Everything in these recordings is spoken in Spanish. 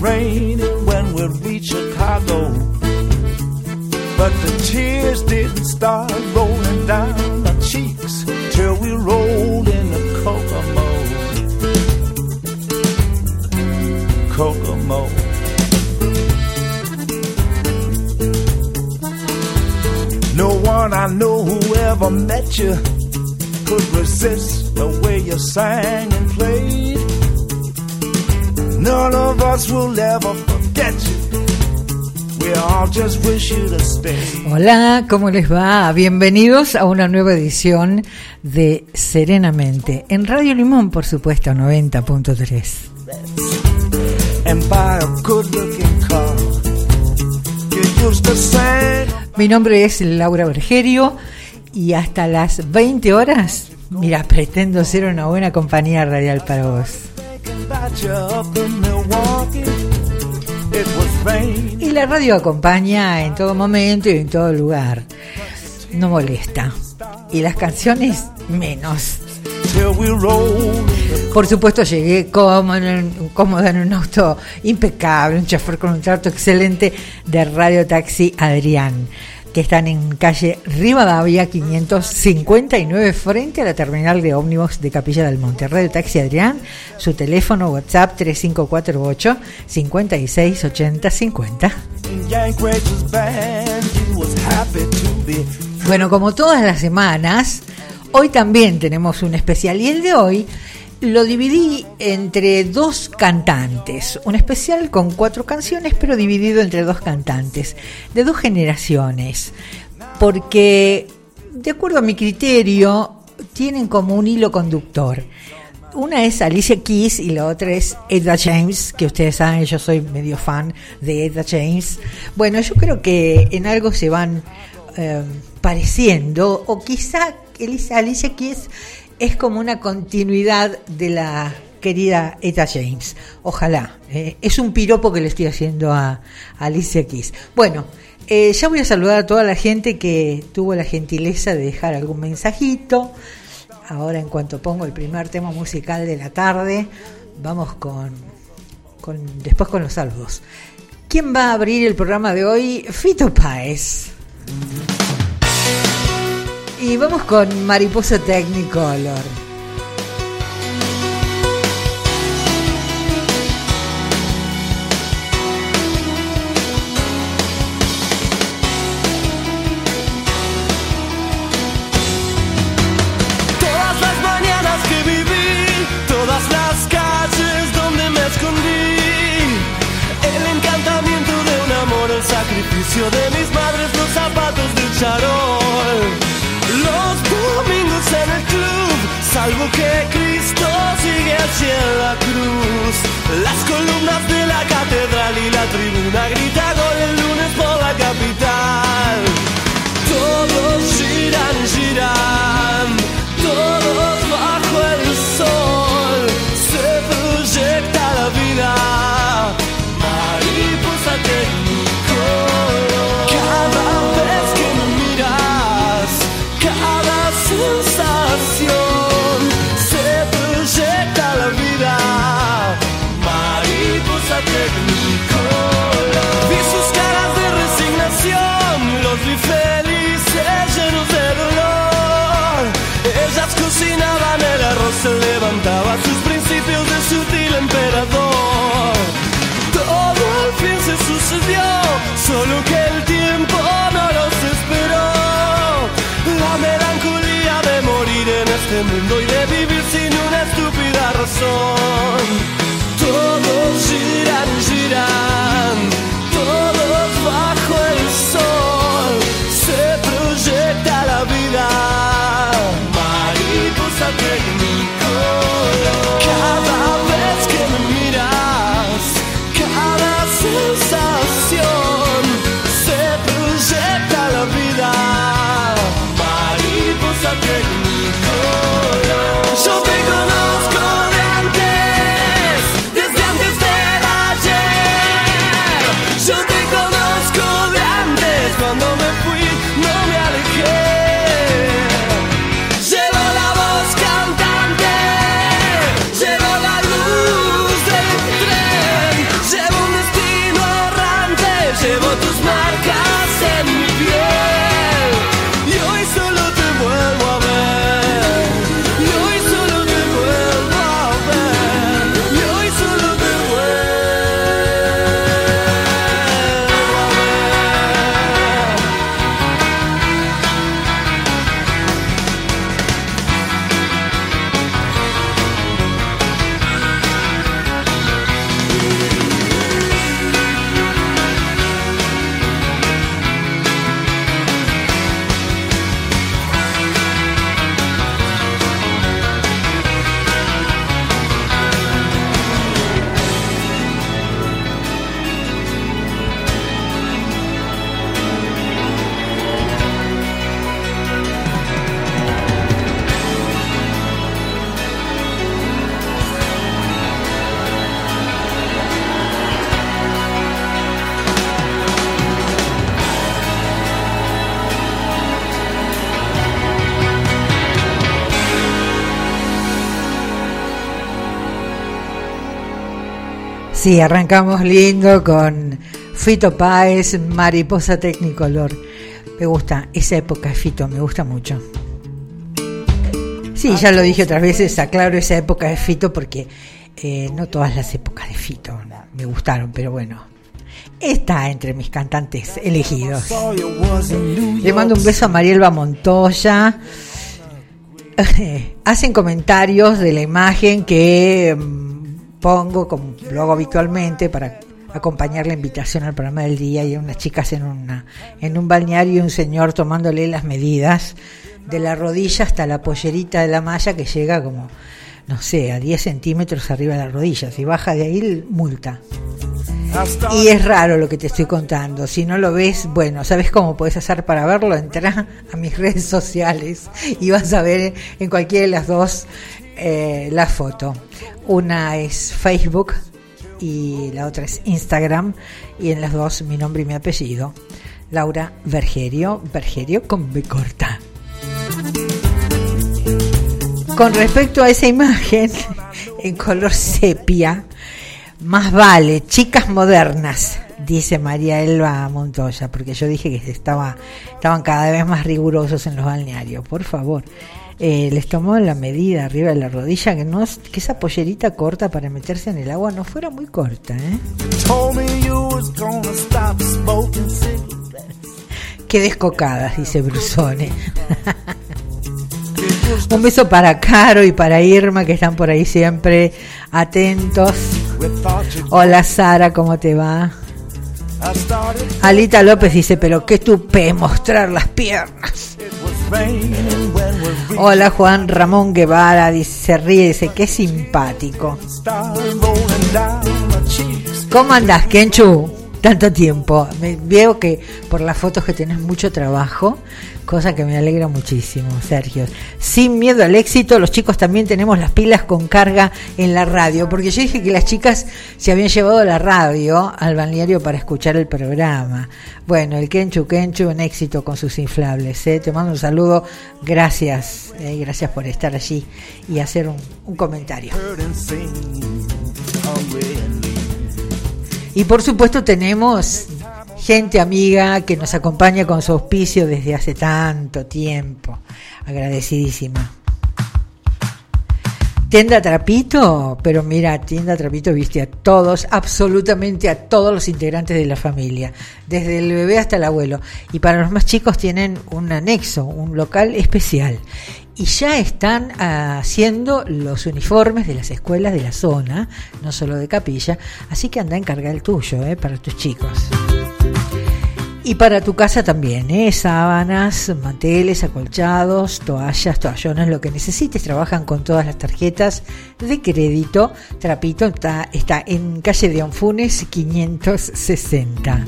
raining when we reach Chicago. But the tears didn't start rolling down our cheeks till we rolled in the Kokomo. Kokomo. No one I know who ever met you could resist the way you sang and played. None of us will ever forget you. Hola, ¿cómo les va? Bienvenidos a una nueva edición de Serenamente en Radio Limón, por supuesto, 90.3. And buy a good looking car. You used to sing. Mi nombre es Laura Bergerio y hasta las 20 horas, mira, pretendo ser una buena compañía radial para vos. Y la radio acompaña en todo momento y en todo lugar. No molesta. Y las canciones menos. Por supuesto llegué cómodo en, en un auto impecable, un chofer con un trato excelente de Radio Taxi Adrián, que están en calle Rivadavia 559 frente a la terminal de ómnibus de Capilla del Monte. Radio Taxi Adrián, su teléfono WhatsApp 3548 568050. in Yank Rachel's band. You was happy to be Bueno, como todas las semanas, hoy también tenemos un especial y el de hoy lo dividí entre dos cantantes, un especial con cuatro canciones, pero dividido entre dos cantantes, de dos generaciones, porque de acuerdo a mi criterio tienen como un hilo conductor. Una es Alicia Keys y la otra es Edda James, que ustedes saben, yo soy medio fan de Edda James. Bueno, yo creo que en algo se van eh, pareciendo, o quizá Alicia Keys es como una continuidad de la querida Etta James. Ojalá. eh, es un piropo que le estoy haciendo a, a Alicia Keys. Bueno, eh, ya voy a saludar a toda la gente que tuvo la gentileza de dejar algún mensajito. Ahora en cuanto pongo el primer tema musical de la tarde, vamos con, con después con los saludos. ¿Quién va a abrir el programa de hoy? Fito Páez. Y vamos con Mariposa Technicolor. Todas las mañanas que viví, todas las calles donde me escondí, el encantamiento de un amor, el sacrificio de mis madres, salvo que Cristo sigue en la cruz, las columnas de la catedral y la tribuna grita gol el lunes por la capital. Todos giran, giran, todos bajo el sol, se proyecta la vida, mariposa se levantaba sus principios de sutil emperador. Todo al fin se sucedió, solo que el tiempo no los esperó. La melancolía de morir en este mundo y de vivir sin una estúpida razón. Todos giran, giran, Sí, arrancamos lindo con Fito Páez, Mariposa Technicolor. Me gusta, esa época Fito, me gusta mucho. Sí, ya lo dije otras veces, aclaro esa época de Fito porque eh, no todas las épocas de Fito me gustaron, pero bueno, está entre mis cantantes elegidos. Le mando un beso a Marielba Montoya. Hacen comentarios de la imagen que mm, pongo, como lo hago habitualmente, para acompañar la invitación al programa del día y unas chicas en una en un balneario y un señor tomándole las medidas de la rodilla hasta la pollerita de la malla que llega como no sé a 10 centímetros arriba de la rodilla. Si baja de ahí multa. Y es raro lo que te estoy contando. Si no lo ves bueno sabes cómo puedes hacer para verlo entra a mis redes sociales y vas a ver en cualquiera de las dos eh, la foto una es Facebook y la otra es Instagram y en las dos mi nombre y mi apellido. Laura Vergerio, Vergerio con B corta. Con respecto a esa imagen en color sepia, más vale, chicas modernas, dice María Elba Montoya, porque yo dije que estaba, estaban cada vez más rigurosos en los balnearios, por favor. Eh, les tomó la medida arriba de la rodilla que no que esa pollerita corta para meterse en el agua no fuera muy corta ¿eh? qué descocadas dice Brusone. Un beso para Caro y para Irma que están por ahí siempre atentos. Hola Sara cómo te va Alita López dice pero qué tupe mostrar las piernas Hola Juan Ramón Guevara, se ríe, dice, qué simpático. ¿Cómo andás, Kenchu? Tanto tiempo. Veo que por las fotos que tenés mucho trabajo cosa que me alegra muchísimo, Sergio. Sin miedo al éxito, los chicos también tenemos las pilas con carga en la radio, porque yo dije que las chicas se habían llevado la radio al balneario para escuchar el programa. Bueno, el Kenchu Kenchu, un éxito con sus inflables. ¿eh? Te mando un saludo, gracias, eh, gracias por estar allí y hacer un, un comentario. Y por supuesto tenemos gente amiga que nos acompaña con su auspicio desde hace tanto tiempo. Agradecidísima. Tienda Trapito, pero mira, Tienda Trapito viste a todos, absolutamente a todos los integrantes de la familia, desde el bebé hasta el abuelo. Y para los más chicos tienen un anexo, un local especial. Y ya están haciendo los uniformes de las escuelas de la zona, no solo de capilla, así que anda a encargar el tuyo, eh, para tus chicos. Y para tu casa también, ¿eh? sábanas, manteles, acolchados, toallas, toallones, lo que necesites. Trabajan con todas las tarjetas de crédito. Trapito está, en calle de Onfunes 560.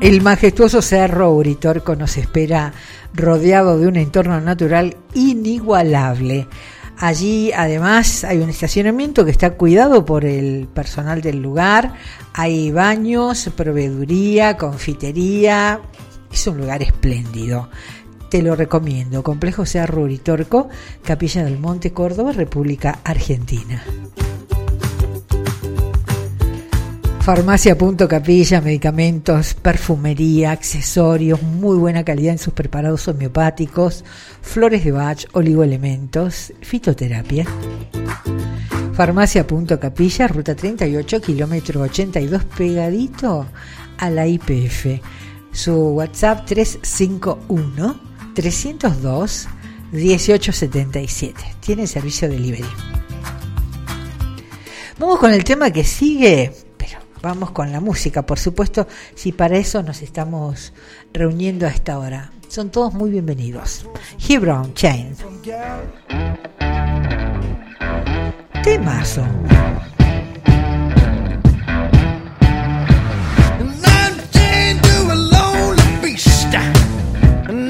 El majestuoso cerro Uritorco nos espera rodeado de un entorno natural inigualable. Allí además hay un estacionamiento que está cuidado por el personal del lugar, hay baños, proveeduría, confitería, es un lugar espléndido. Te lo recomiendo. Complejo Cerro Uritorco, Capilla del Monte, Córdoba, República Argentina. Farmacia Punto Capilla, medicamentos, perfumería, accesorios, muy buena calidad en sus preparados homeopáticos, flores de Bach, oligoelementos, fitoterapia. Farmacia Punto Capilla, ruta 38, kilómetro 82, pegadito a la IPF. Su WhatsApp 351 302 1877. Tiene servicio de delivery. Vamos con el tema que sigue vamos con la música, por supuesto, si para eso nos estamos reuniendo a esta hora. Son todos muy bienvenidos. Hebron Chain. Temazo. I'm chained to a dying nation.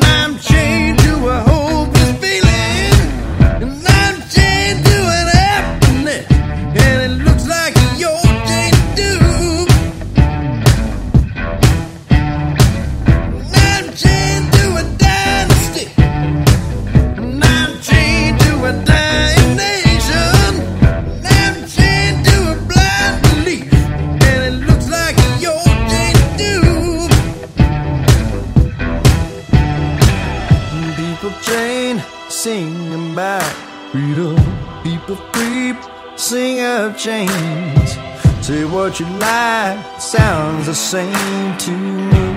I'm chained chains. Say what you like, sounds the same to me.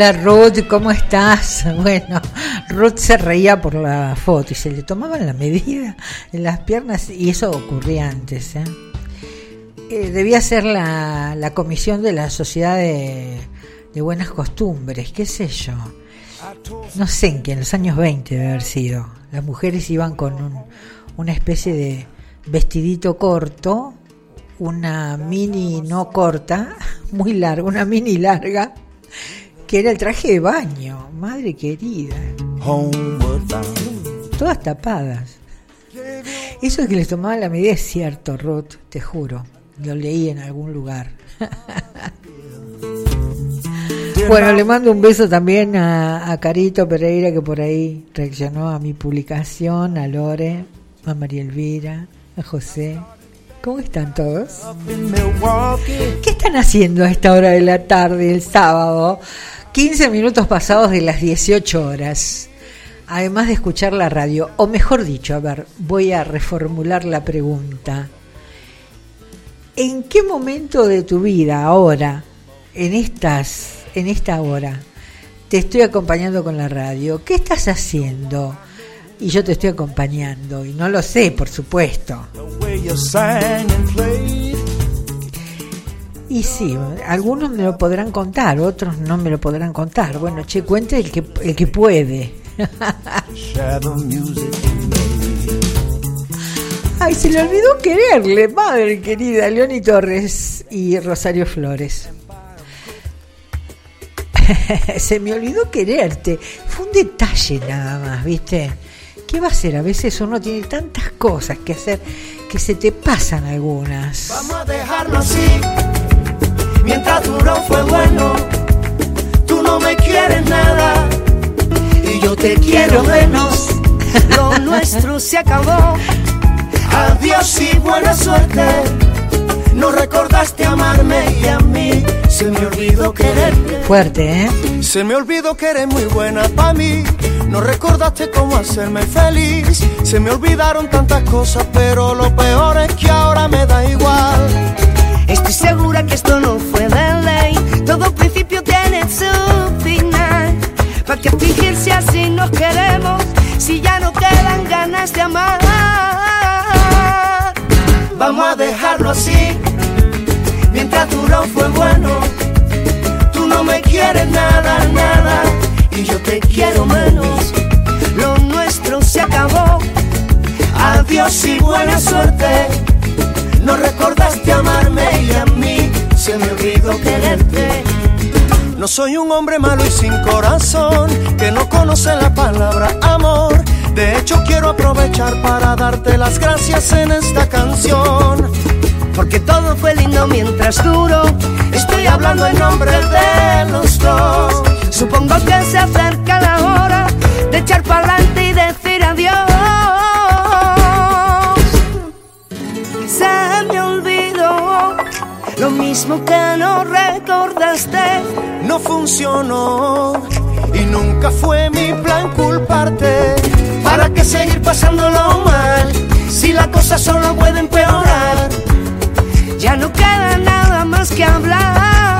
Hola Ruth, ¿cómo estás? Bueno, Ruth se reía por la foto y se le tomaban la medida en las piernas y eso ocurría antes. ¿eh? Eh, debía ser la, comisión de la Sociedad de, de Buenas Costumbres, qué sé yo. No sé en qué, en los años 20 debe haber sido. Las mujeres iban con un- una especie de vestidito corto, una mini no corta, muy larga, una mini larga, que era el traje de baño, madre querida, todas tapadas. Eso de que les tomaban la medida es cierto, Ruth, te juro, lo leí en algún lugar. Bueno, le mando un beso también a, a Carito Pereira que por ahí reaccionó a mi publicación, a Lore, a María Elvira, a José. ¿Cómo están todos? ¿Qué están haciendo a esta hora de la tarde, el sábado? 15 minutos pasados de las 18 horas. Además de escuchar la radio, o mejor dicho, a ver, voy a reformular la pregunta. ¿En qué momento de tu vida ahora, en estas, en esta hora, te estoy acompañando con la radio? ¿Qué estás haciendo? Y yo te estoy acompañando, y no lo sé, por supuesto. Y sí, algunos me lo podrán contar, otros no me lo podrán contar. Bueno, che, cuente el que, el que puede. Ay, se le olvidó quererle, madre querida, Leoni Torres y Rosario Flores. se me olvidó quererte. Fue un detalle nada más, ¿viste? ¿Qué va a ser? A veces uno tiene tantas cosas que hacer que se te pasan algunas. Vamos a dejarlo así. Mientras duró fue bueno. Tú no me quieres nada. Y yo te quiero menos. Lo nuestro se acabó. Adiós y buena suerte. No recordaste amarme y a mí se me olvidó quererte. Fuerte, ¿eh? Se me olvidó que eres muy buena para mí. No recordaste cómo hacerme feliz. Se me olvidaron tantas cosas, pero lo peor es que ahora me da igual. Estoy segura que esto no fue de ley. Todo principio tiene su final. ¿Para qué fingirse así nos queremos? Si ya no quedan ganas de amar. Vamos a dejarlo así. Mientras duró fue bueno. Tú no me quieres nada, nada. y yo te quiero menos. Lo nuestro se acabó. Adiós y buena suerte. No recordaste amarme y a mí se me olvidó quererte. No soy un hombre malo y sin corazón, que no conoce la palabra amor. De hecho quiero aprovechar para darte las gracias en esta canción. Porque todo fue lindo mientras duró. Estoy hablando en nombre de los dos. Supongo que se acerca la hora de echar para adelante y decir adiós. Mismo que no recordaste. No funcionó y nunca fue mi plan culparte. ¿Para qué seguir pasándolo mal? Si la cosa solo puede empeorar. Ya no queda nada más que hablar.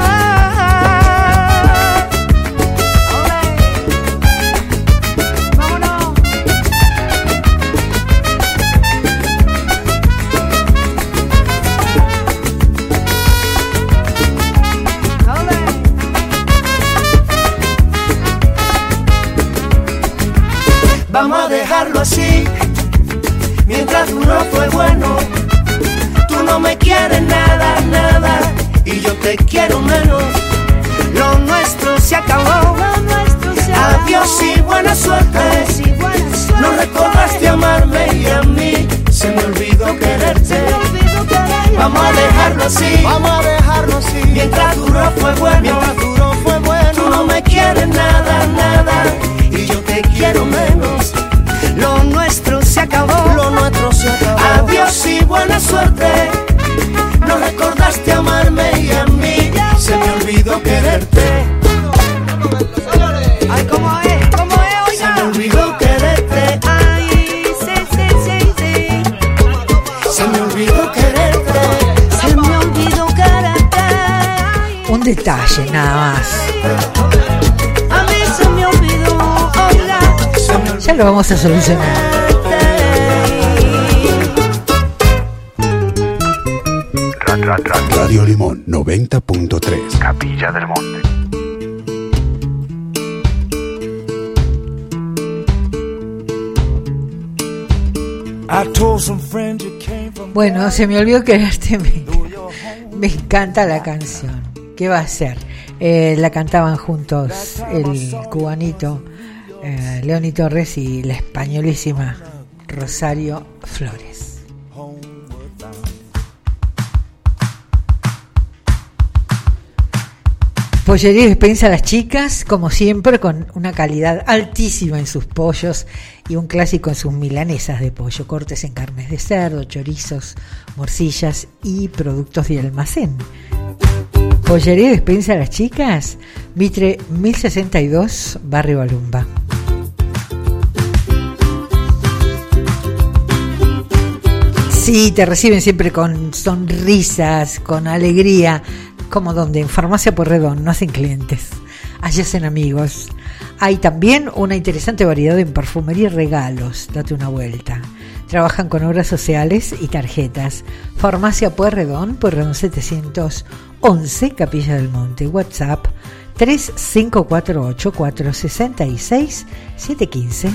Dejarlo así. Mientras uno fue bueno, tú no me quieres nada, nada. Y yo te quiero menos. Lo nuestro se acabó. Adiós y buena suerte. No recordaste amarme y a mí se me olvidó quererte. Vamos a dejarlo así. Vamos a dejarlo así. Mientras duró fue bueno. Mientras duró fue bueno. Tú no me quieres nada, nada. Y yo te quiero menos. Nuestro se acabó. Adiós y buena suerte. No recordaste amarme y a mí se me olvidó quererte. Ay, ¿cómo es? ¿Cómo es? Se me olvidó quererte. Ay, sí, sí, sí, sí. Se me olvidó quererte. Se me olvidó quererte. Un detalle nada más. A mí se me olvidó. Oiga. Se me olvidó Ya lo vamos a solucionar. Radio Limón 90.3. Capilla del Monte. I told some friends you came from Bueno, se me olvidó quererte. Me, me encanta la canción. ¿Qué va a ser? Eh, la cantaban juntos el cubanito eh, Leoni Torres y la españolísima Rosario Flores. Pollería Despensa las chicas, como siempre, con una calidad altísima en sus pollos y un clásico en sus milanesas de pollo, cortes en carnes de cerdo, chorizos, morcillas y productos de almacén. Pollería Despensa las chicas, Mitre 1062, Barrio Balumba. Sí, te reciben siempre con sonrisas, con alegría, como donde en Farmacia Porredón no hacen clientes, allí hacen amigos. Hay también una interesante variedad en perfumería y regalos, date una vuelta. Trabajan con obras sociales y tarjetas. Farmacia Pueyrredón, Pueyrredón 711, Capilla del Monte, WhatsApp 3548 466 715.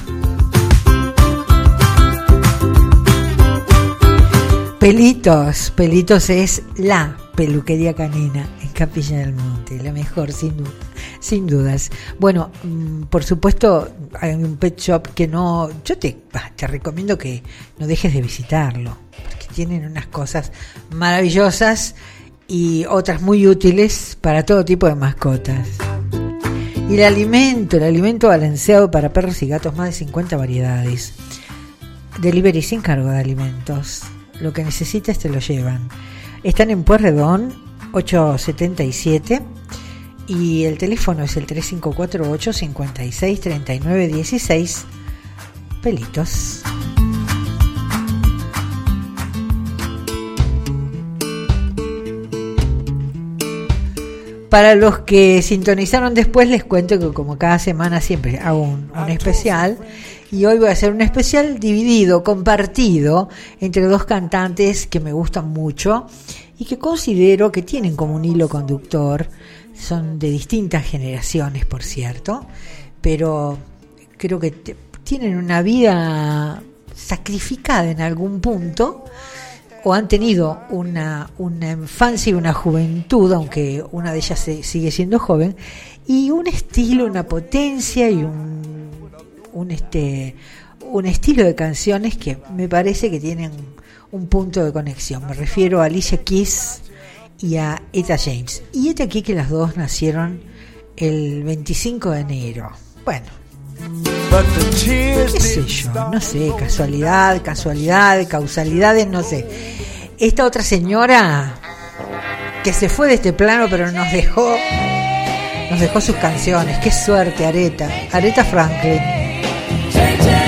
Pelitos, Pelitos es la peluquería canina en Capilla del Monte, la mejor sin, sin dudas. Bueno, mm, por supuesto hay un pet shop que no, yo te, te recomiendo que no dejes de visitarlo, porque tienen unas cosas maravillosas y otras muy útiles para todo tipo de mascotas. Y el alimento, el alimento balanceado para perros y gatos, más de 50 variedades. Delivery sin cargo de alimentos. Lo que necesites te lo llevan. Están en Puerredón 877 y el teléfono es el 3548 56 39 16. Pelitos. Para los que sintonizaron después, les cuento que como cada semana siempre hago un, un especial y hoy voy a hacer un especial dividido, compartido entre dos cantantes que me gustan mucho y que considero que tienen como un hilo conductor, son de distintas generaciones, por cierto, pero creo que tienen una vida sacrificada en algún punto o han tenido una, una infancia y una juventud, aunque una de ellas sigue siendo joven, y un estilo, una potencia y un, un, este, un estilo de canciones que me parece que tienen un punto de conexión. Me refiero a Alicia Keys y a Etta James. Y este aquí que las dos nacieron el 25 de enero. Bueno, qué sé yo, no sé, casualidad, casualidad, causalidades, no sé. Esta otra señora que se fue de este plano pero nos dejó nos dejó sus canciones. Qué suerte, Areta. Areta Franklin. change.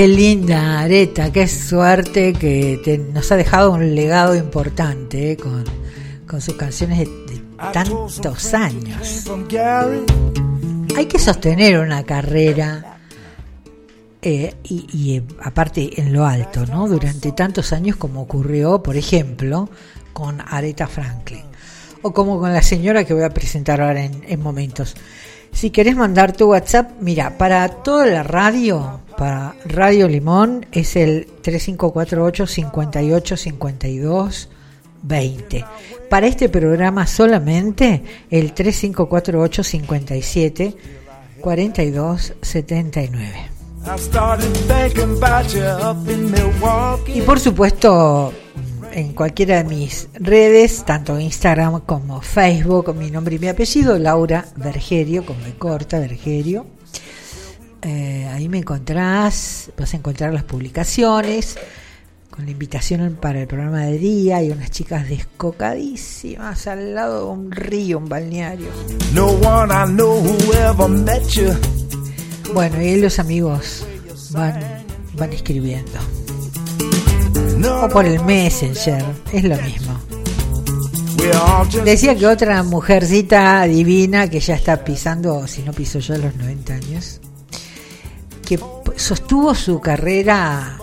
Qué linda Areta, qué suerte que nos ha dejado un legado importante eh, con, con sus canciones de, tantos años. Hay que sostener una carrera eh, y, y, eh, aparte en lo alto, ¿no? Durante tantos años como ocurrió, por ejemplo, con Aretha Franklin o como con la señora que voy a presentar ahora en, en momentos. Si querés mandar tu WhatsApp, mira, para toda la radio, para Radio Limón es el 3548 58 52 20. Para este programa solamente el 3548 57 42 79. I started thinking about you up in Milwaukee. Y por supuesto, en cualquiera de mis redes, tanto Instagram como Facebook, mi nombre y mi apellido, Laura Vergerio, con B corta, Vergerio. Eh, ahí me encontrás, vas a encontrar las publicaciones con la invitación para el programa de día y unas chicas descocadísimas al lado de un río, un balneario. No one I know who ever met you. Bueno, y los amigos van, van escribiendo. O por el Messenger, es lo mismo. Decía que otra mujercita divina que ya está pisando, si no pisó ya los 90 años, que sostuvo su carrera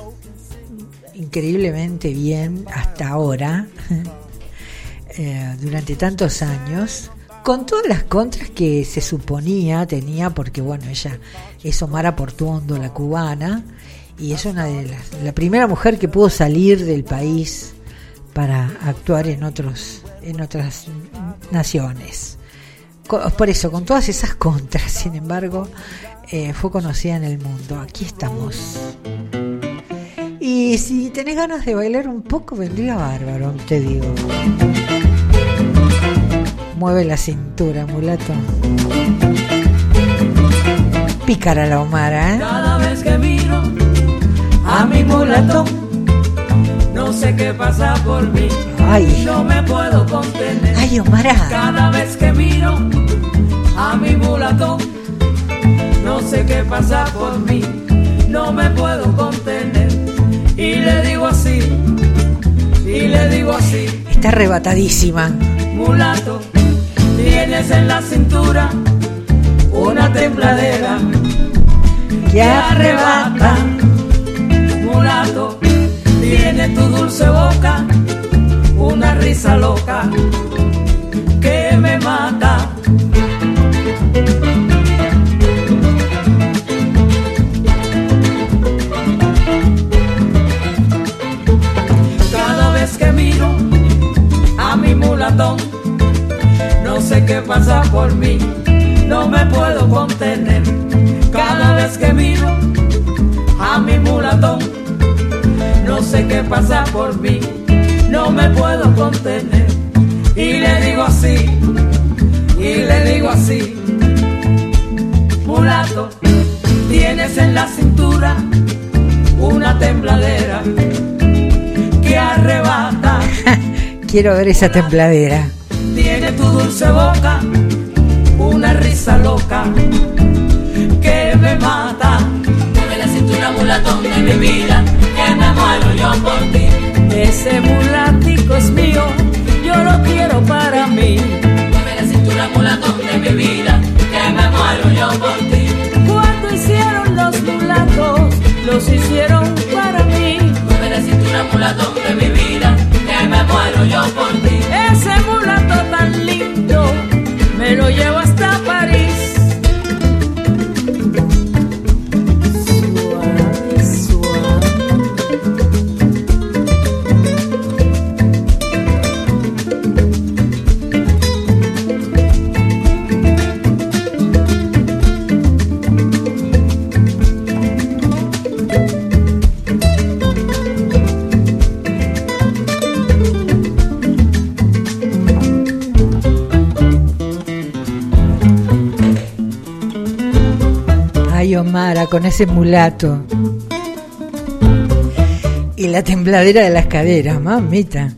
increíblemente bien hasta ahora, eh, durante tantos años, con todas las contras que se suponía tenía, porque bueno, ella es Omara Portuondo, la cubana, y es una de las, la primera mujer que pudo salir del país para actuar en otros, en otras naciones. Por eso, con todas esas contras, sin embargo, eh, fue conocida en el mundo. Aquí estamos. Y si tenés ganas de bailar un poco, vendría bárbaro, te digo. Mueve la cintura, mulato. Pícara la Omara, ¿eh? Cada vez que miro a mi mulatón, no sé qué pasa por mí. Ay. No me puedo contener. Ay, Omara. Cada vez que miro a mi mulatón, no sé qué pasa por mí. No me puedo contener. Y le digo así, y le digo así, Está arrebatadísima. mulato, tienes en la cintura una tembladera Que arrebata. Mulato, tiene tu dulce boca, una risa loca no sé qué pasa por mí, no me puedo contener. Cada vez que miro a mi mulatón, no sé qué pasa por mí, no me puedo contener. Y le digo así, y le digo así, mulato, tienes en la cintura una tembladera que arrebata. Quiero ver esa templadera. Tiene tu dulce boca, una risa loca que me mata. Mueve la cintura mulatón de mi vida, que me muero yo por ti. Ese mulatico es mío, yo lo quiero para mí. Mueve la cintura mulatón de mi vida, que me muero yo por ti. Cuando hicieron los mulatos, los hicieron que me muero yo por Con ese mulato. Y la tembladera de las caderas, mamita.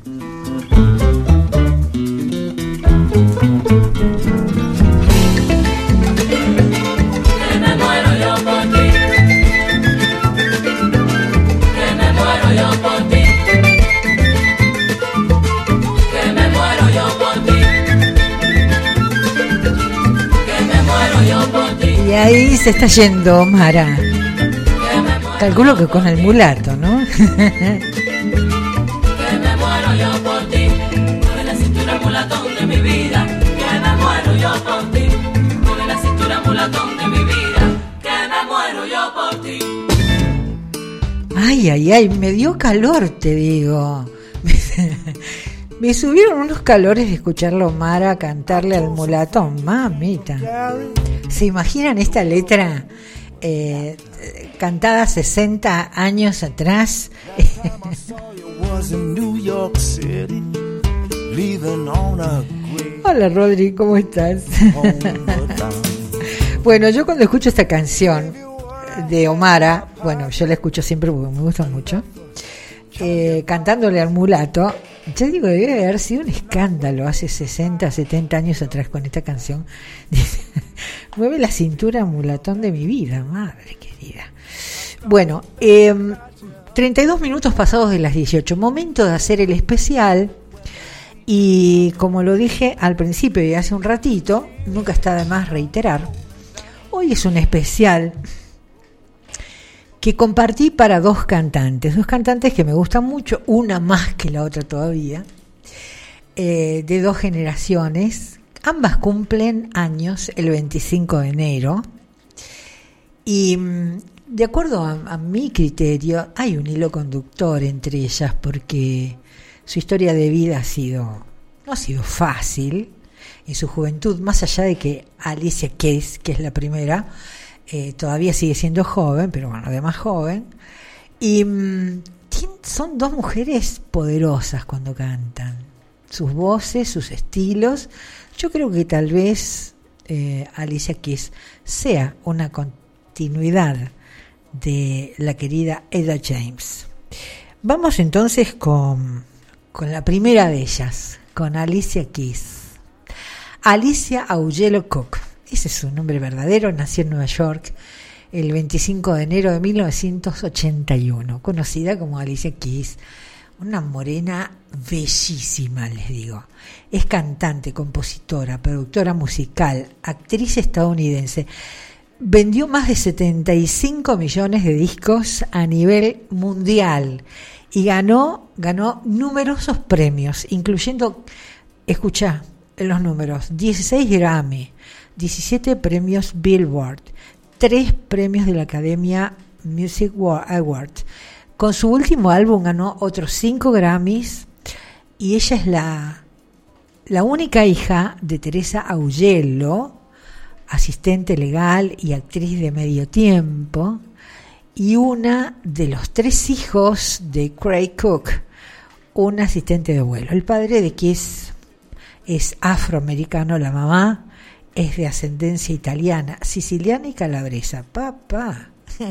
Ahí se está yendo muero, Calculo que con el mulato, ¿no? Ay, ay, ay, me dio calor, te digo. Me subieron unos calores de escucharlo Omara cantarle al mulatón, mamita. ¿Se imaginan esta letra eh, cantada 60 años atrás? Hola Rodri, ¿cómo estás? Bueno, yo cuando escucho esta canción de Omara, bueno, yo la escucho siempre porque me gusta mucho, eh, cantándole al mulato, yo digo, debe haber sido un escándalo hace 60, 70 años atrás con esta canción. Mueve la cintura mulatón de mi vida, madre querida. Bueno, eh, 32 minutos pasados de las 18, momento de hacer el especial. Y como lo dije al principio y hace un ratito, nunca está de más reiterar, hoy es un especial que compartí para dos cantantes, dos cantantes que me gustan mucho, una más que la otra todavía, eh, de dos generaciones, ambas cumplen años el 25 de enero. Y mm, de acuerdo a, a mi criterio hay un hilo conductor entre ellas porque su historia de vida ha sido no ha sido fácil. En su juventud, más allá de que Alicia Keys, que es la primera, eh, todavía sigue siendo joven, pero bueno, además joven, y mm, son dos mujeres poderosas cuando cantan. Sus voces, sus estilos. Yo creo que tal vez eh, Alicia Keys sea una continuidad de la querida Eda James. Vamos entonces con, con la primera de ellas, con Alicia Keys. Alicia Augello Cook, ese es su nombre verdadero, nació en Nueva York el 25 de enero de 1981, conocida como Alicia Keys, una morena bellísima, les digo. Es cantante, compositora, productora musical, actriz estadounidense. Vendió más de 75 millones de discos a nivel mundial y ganó, ganó numerosos premios, incluyendo, escucha los números, 16 Grammy, 17 premios Billboard, 3 premios de la Academia Music Wa- Awards. Con su último álbum ganó otros 5 Grammys y ella es la, la única hija de Teresa Augello, asistente legal y actriz de medio tiempo, y una de los tres hijos de Craig Cook, un asistente de vuelo. El padre de Kiss es afroamericano, la mamá es de ascendencia italiana, siciliana y calabresa. Papá.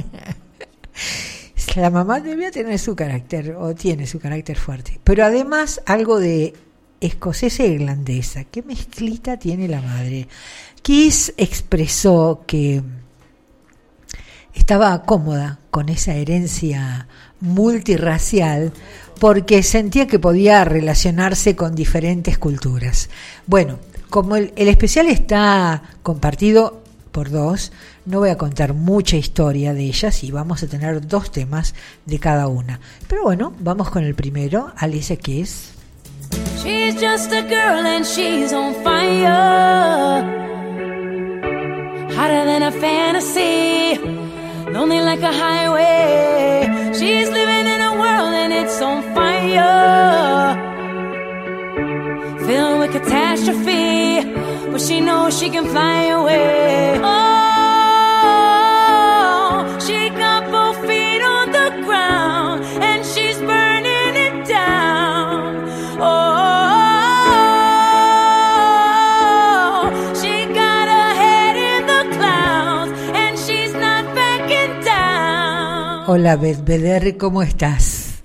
La mamá debía tener su carácter, o tiene su carácter fuerte. Pero además algo de escocesa e irlandesa. ¿Qué mezclita tiene la madre? Kiss expresó que estaba cómoda con esa herencia multirracial porque sentía que podía relacionarse con diferentes culturas. Bueno, como el, el especial está compartido por dos, no voy a contar mucha historia de ellas y vamos a tener dos temas de cada una. Pero bueno, vamos con el primero, Alicia Keys. She's just a girl and she's on fire. Hotter than a fantasy. Lonely like a highway. She's living in a world and it's on fire. Filled with catastrophe. But she knows she can fly away. Oh, she got both feet on the ground and she's burning it down. Oh, she got her head in the clouds and she's not backing down. Hola Beth Beder, ¿cómo estás?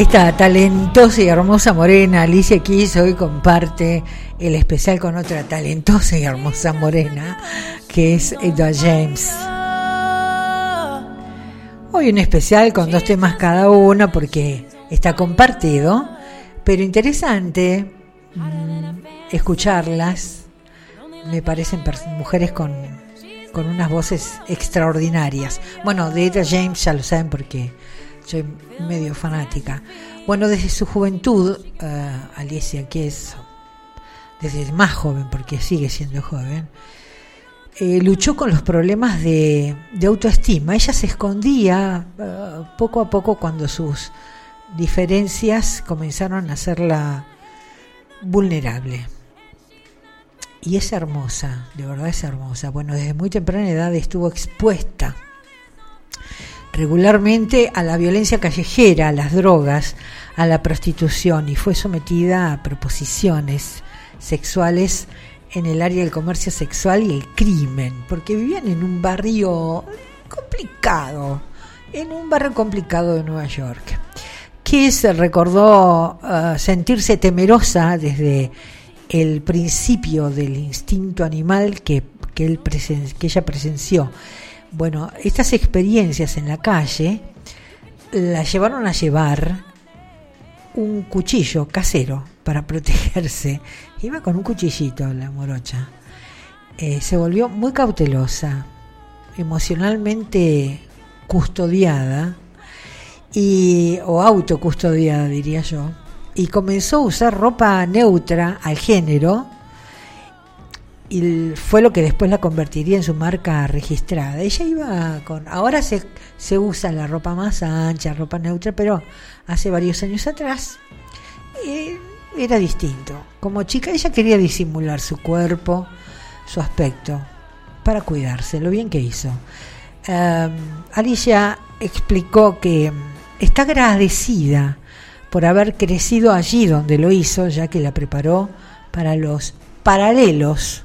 Esta talentosa y hermosa morena Alicia Keys hoy comparte el especial con otra talentosa y hermosa morena que es Edda James. Hoy un especial con dos temas cada uno porque está compartido, pero interesante mm, escucharlas. Me parecen mujeres con, con unas voces extraordinarias. Bueno, de Edda James ya lo saben porque soy medio fanática. Bueno, desde su juventud, eh, Alicia, que es desde más joven, porque sigue siendo joven, eh, luchó con los problemas de, de autoestima. Ella se escondía eh, poco a poco cuando sus diferencias comenzaron a hacerla vulnerable. Y es hermosa, de verdad es hermosa. Bueno, desde muy temprana edad estuvo expuesta regularmente a la violencia callejera, a las drogas, a la prostitución y fue sometida a proposiciones sexuales en el área del comercio sexual y el crimen, porque vivían en un barrio complicado, en un barrio complicado de Nueva York. Kiss recordó eh, sentirse temerosa desde el principio del instinto animal que, que, él presen- que ella presenció. Bueno, estas experiencias en la calle la llevaron a llevar un cuchillo casero para protegerse. Iba con un cuchillito la morocha. Eh, se volvió muy cautelosa, emocionalmente custodiada y o autocustodiada diría yo y comenzó a usar ropa neutra al género y fue lo que después la convertiría en su marca registrada. Ella iba con ahora se, se usa la ropa más ancha, ropa neutra, pero hace varios años atrás eh, era distinto. Como chica ella quería disimular su cuerpo, su aspecto para cuidarse, lo bien que hizo. Um, Alicia explicó que mm, está agradecida por haber crecido allí donde lo hizo, ya que la preparó para los paralelos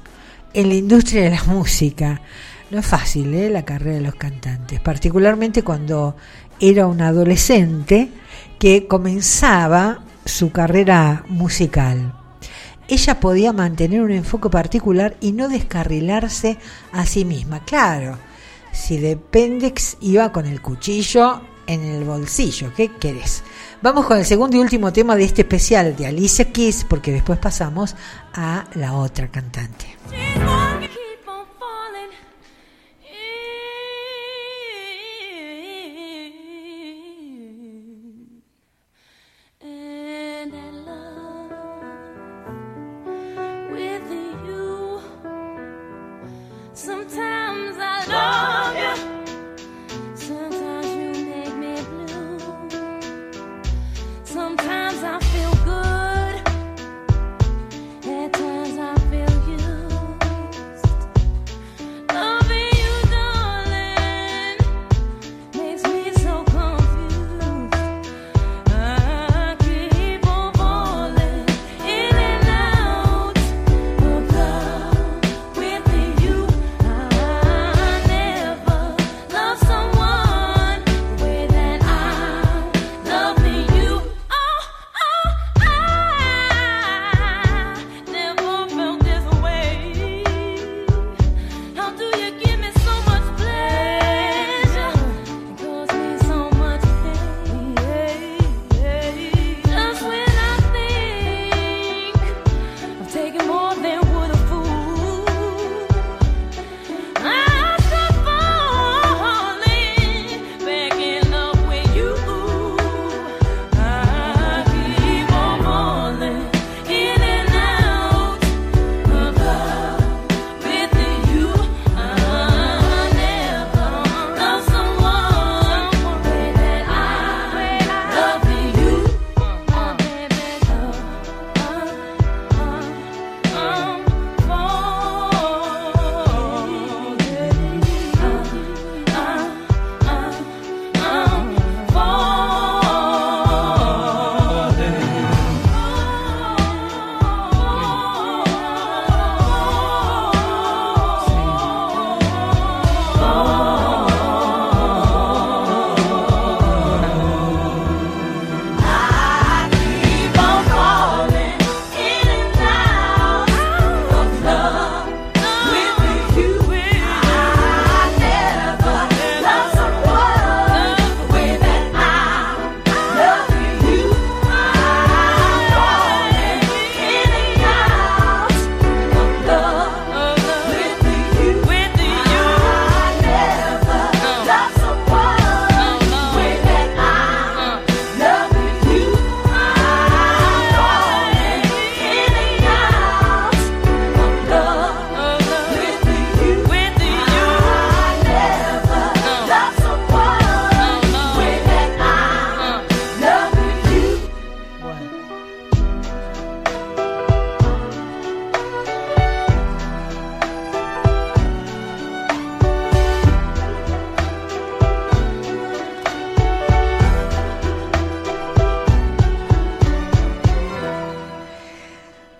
en la industria de la música. No es fácil ¿eh? la carrera de los cantantes, particularmente cuando era una adolescente que comenzaba su carrera musical. Ella podía mantener un enfoque particular y no descarrilarse a sí misma. Claro, si de Pendex iba con el cuchillo en el bolsillo, ¿qué querés? Vamos con el segundo y último tema de este especial de Alicia Keys, porque después pasamos a la otra cantante. She's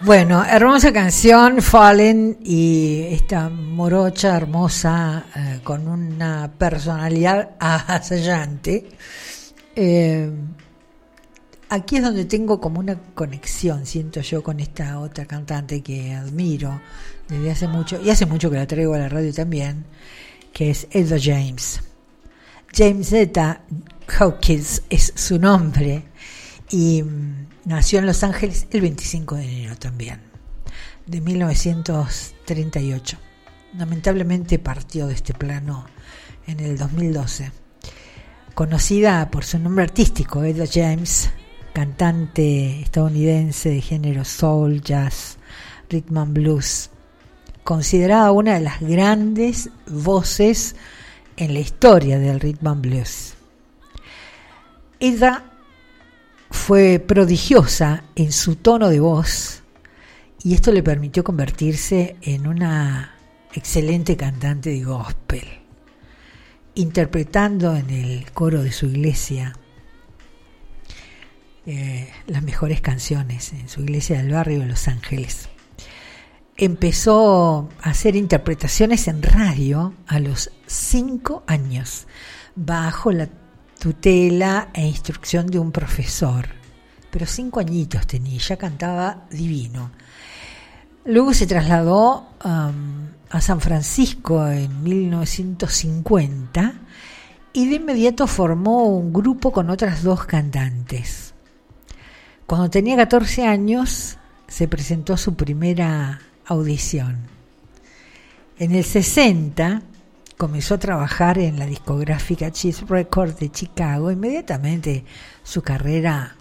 Bueno, hermosa canción, Fallen, y esta morocha hermosa eh, con una personalidad avasallante. Eh, aquí es donde tengo como una conexión, siento yo, con esta otra cantante que admiro desde hace mucho, y hace mucho que la traigo a la radio también, que es Etta James. James Etta Hawkins es su nombre y mm, nació en Los Ángeles el 25 de enero también, de 1938. Lamentablemente partió de este plano en el 2012. Conocida por su nombre artístico, Etta James, cantante estadounidense de género soul, jazz, rhythm and blues, considerada una de las grandes voces en la historia del rhythm and blues. Ella fue prodigiosa en su tono de voz y esto le permitió convertirse en una excelente cantante de gospel, interpretando en el coro de su iglesia eh, las mejores canciones en su iglesia del barrio de Los Ángeles. Empezó a hacer interpretaciones en radio a los cinco años, bajo la e instrucción de un profesor. Pero cinco añitos tenía, ya cantaba divino. Luego se trasladó um, a San Francisco en 1950 y de inmediato formó un grupo con otras dos cantantes. Cuando tenía 14 años se presentó su primera audición. En el 60 comenzó a trabajar en la discográfica Cheese Records de Chicago. Inmediatamente su carrera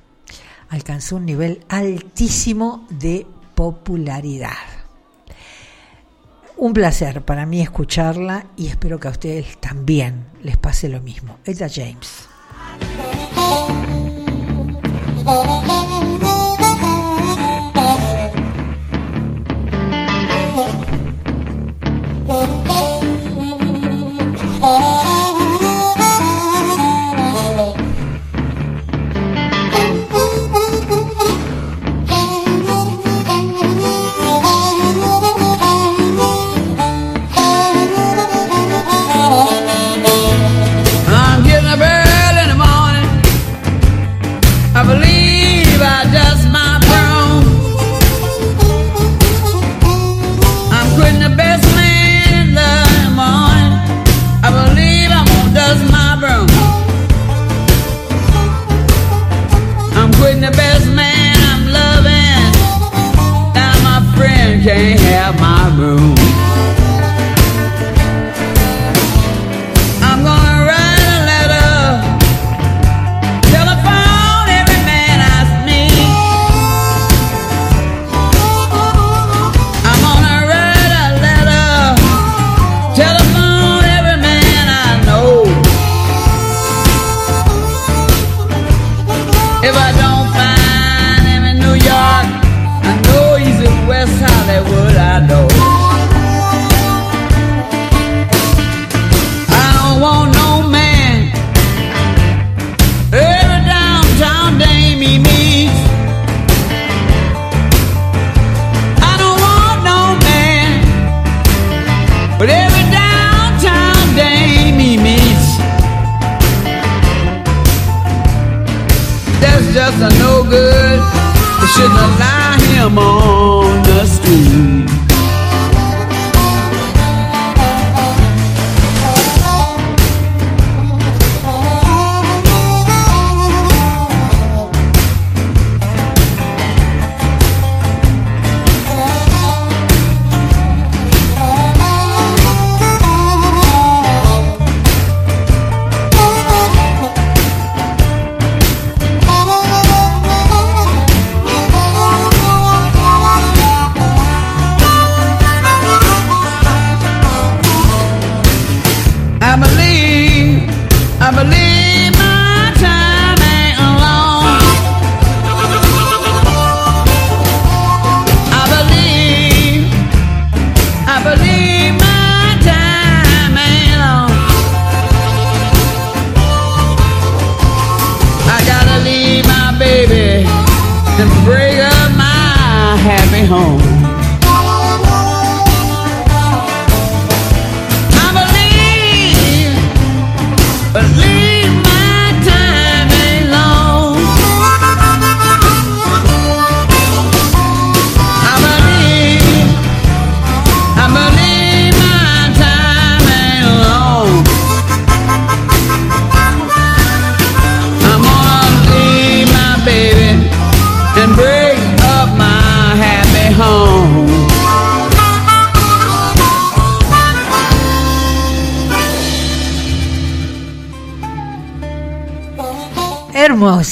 alcanzó un nivel altísimo de popularidad. Un placer para mí escucharla y espero que a ustedes también les pase lo mismo. Ella James.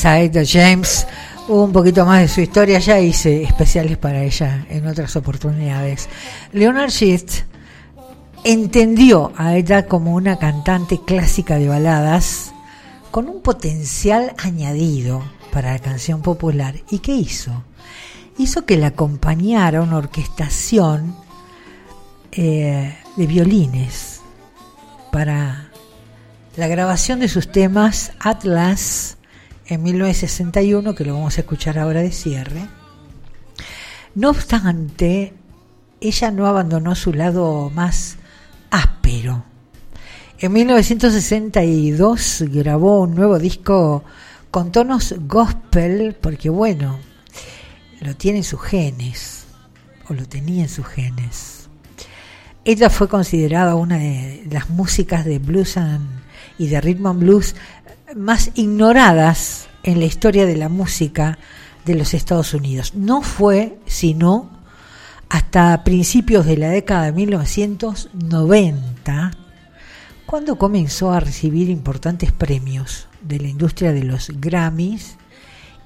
Etta James. Un poquito más de su historia, ya hice especiales para ella en otras oportunidades. Leonard Schitt entendió a Etta como una cantante clásica de baladas con un potencial añadido para la canción popular. ¿Y qué hizo? Hizo que la acompañara una orquestación eh, de violines para la grabación de sus temas Atlas en 1961, que lo vamos a escuchar ahora de cierre. No obstante, ella no abandonó su lado más áspero. En 1962 grabó un nuevo disco con tonos gospel, porque bueno, lo tiene en sus genes, o lo tenía en sus genes. Ella fue considerada una de las músicas de blues y de rhythm and blues más ignoradas en la historia de la música de los Estados Unidos. No fue sino hasta principios de la década de 1990 cuando comenzó a recibir importantes premios de la industria de los Grammys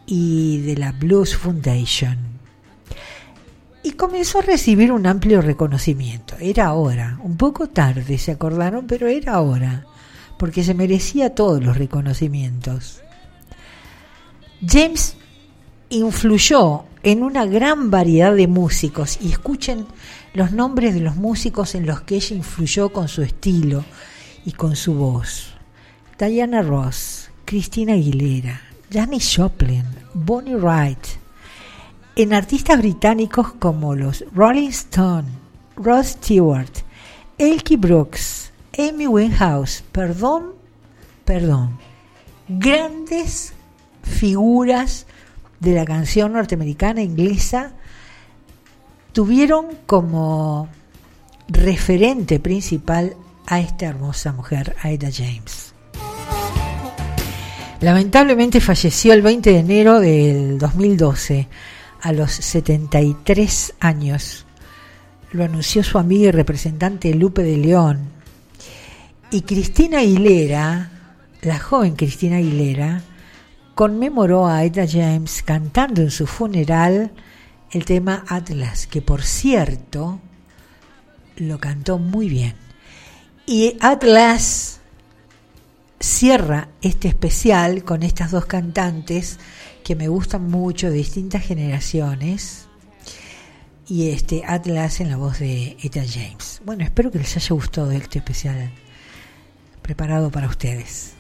y de la Blues Foundation. Y comenzó a recibir un amplio reconocimiento. Era hora, un poco tarde se acordaron, pero era hora, porque se merecía todos los reconocimientos. James influyó en una gran variedad de músicos y escuchen los nombres de los músicos en los que ella influyó con su estilo y con su voz. Diana Ross, Christina Aguilera, Janis Joplin, Bonnie Wright, en artistas británicos como los Rolling Stone, Rod Stewart, Elkie Brooks, Amy Winehouse, perdón, perdón, grandes figuras de la canción norteamericana inglesa tuvieron como referente principal a esta hermosa mujer, a Etta James. Lamentablemente falleció el 20 de enero del 2012 a los 73 años. Lo anunció su amiga y representante Lupe de León. Y Cristina Aguilera, la joven Cristina Aguilera, conmemoró a Etta James cantando en su funeral el tema Atlas, que por cierto lo cantó muy bien. Y Atlas cierra este especial con estas dos cantantes que me gustan mucho de distintas generaciones y este Atlas en la voz de Etta James. Bueno, espero que les haya gustado este especial preparado para ustedes.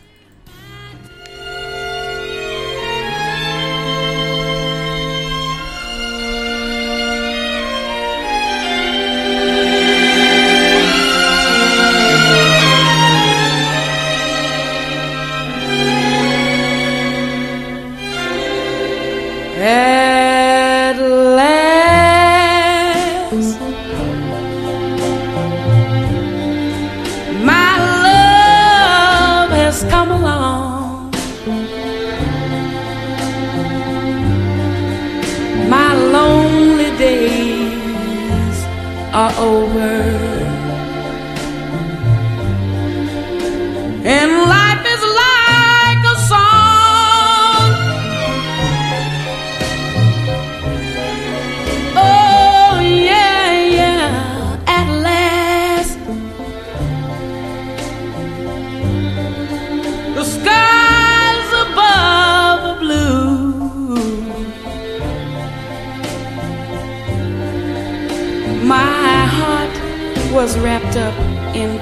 Over.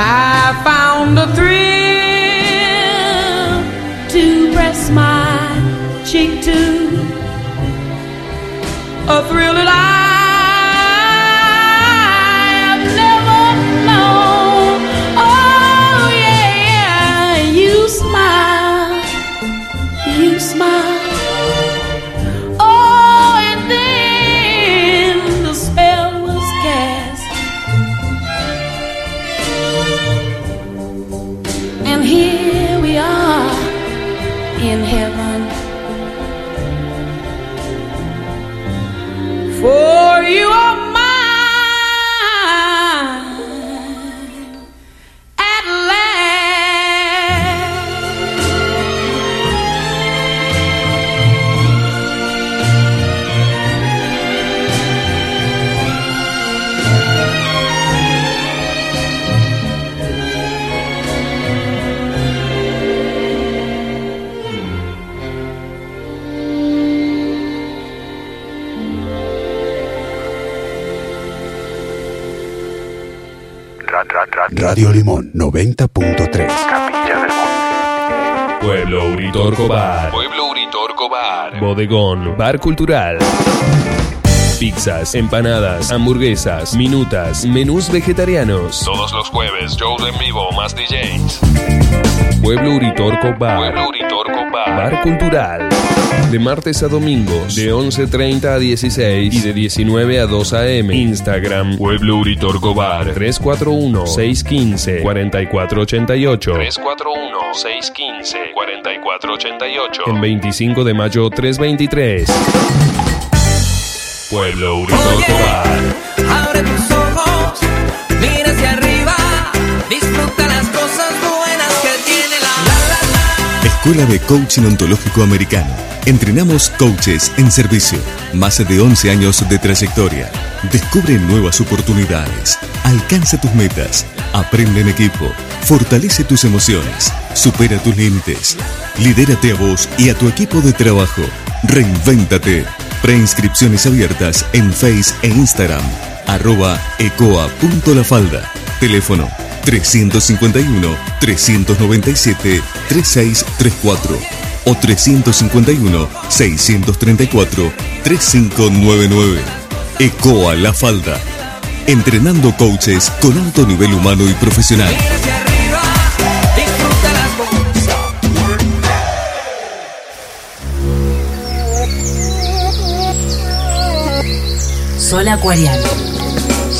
I found a thrill to press my cheek to, a thrill that I Radio Limón 90.3. Capilla del Monte. Pueblo Uritorco Bar. Pueblo Uritorco Bar. Bodegón. Bar Cultural. Pizzas, empanadas, hamburguesas, minutas, menús vegetarianos. Todos los jueves, shows en vivo más DJs. Pueblo Uritorco Bar. Pueblo Uritorco Bar. Bar Cultural. De martes a domingos, de 11.30 a 16 y de 19 a 2 a.m. Instagram, Pueblo Uritorco Bar. 341-615-4488. 341-615-4488. En 25 de mayo 323. Pueblo Uritorco Bar. Escuela de Coaching Ontológico Americano. Entrenamos coaches en servicio. Más de 11 años de trayectoria. Descubre nuevas oportunidades. Alcanza tus metas. Aprende en equipo. Fortalece tus emociones. Supera tus límites. Lidérate a vos y a tu equipo de trabajo. Reinvéntate. Preinscripciones abiertas en Face e Instagram. Arroba ecoa.lafalda. Teléfono 351-397-3634 o 351-634-3599. ECOA La Falda. Entrenando coaches con alto nivel humano y profesional. Sol Acuariano.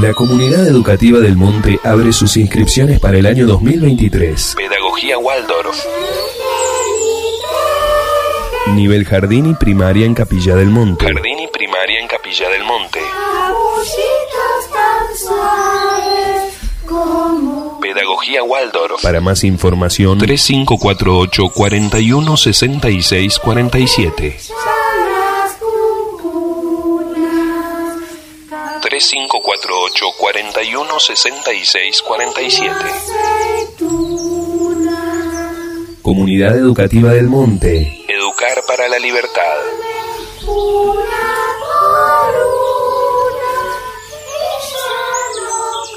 La comunidad educativa del Monte abre sus inscripciones para el año 2023. Pedagogía Waldorf. Nivel jardín y primaria en Capilla del Monte. Jardín y primaria en Capilla del Monte. Pedagogía Waldorf. Para más información 3548 41 66 47. 3548 41 66 47. Comunidad Educativa del Monte. Educar para la libertad.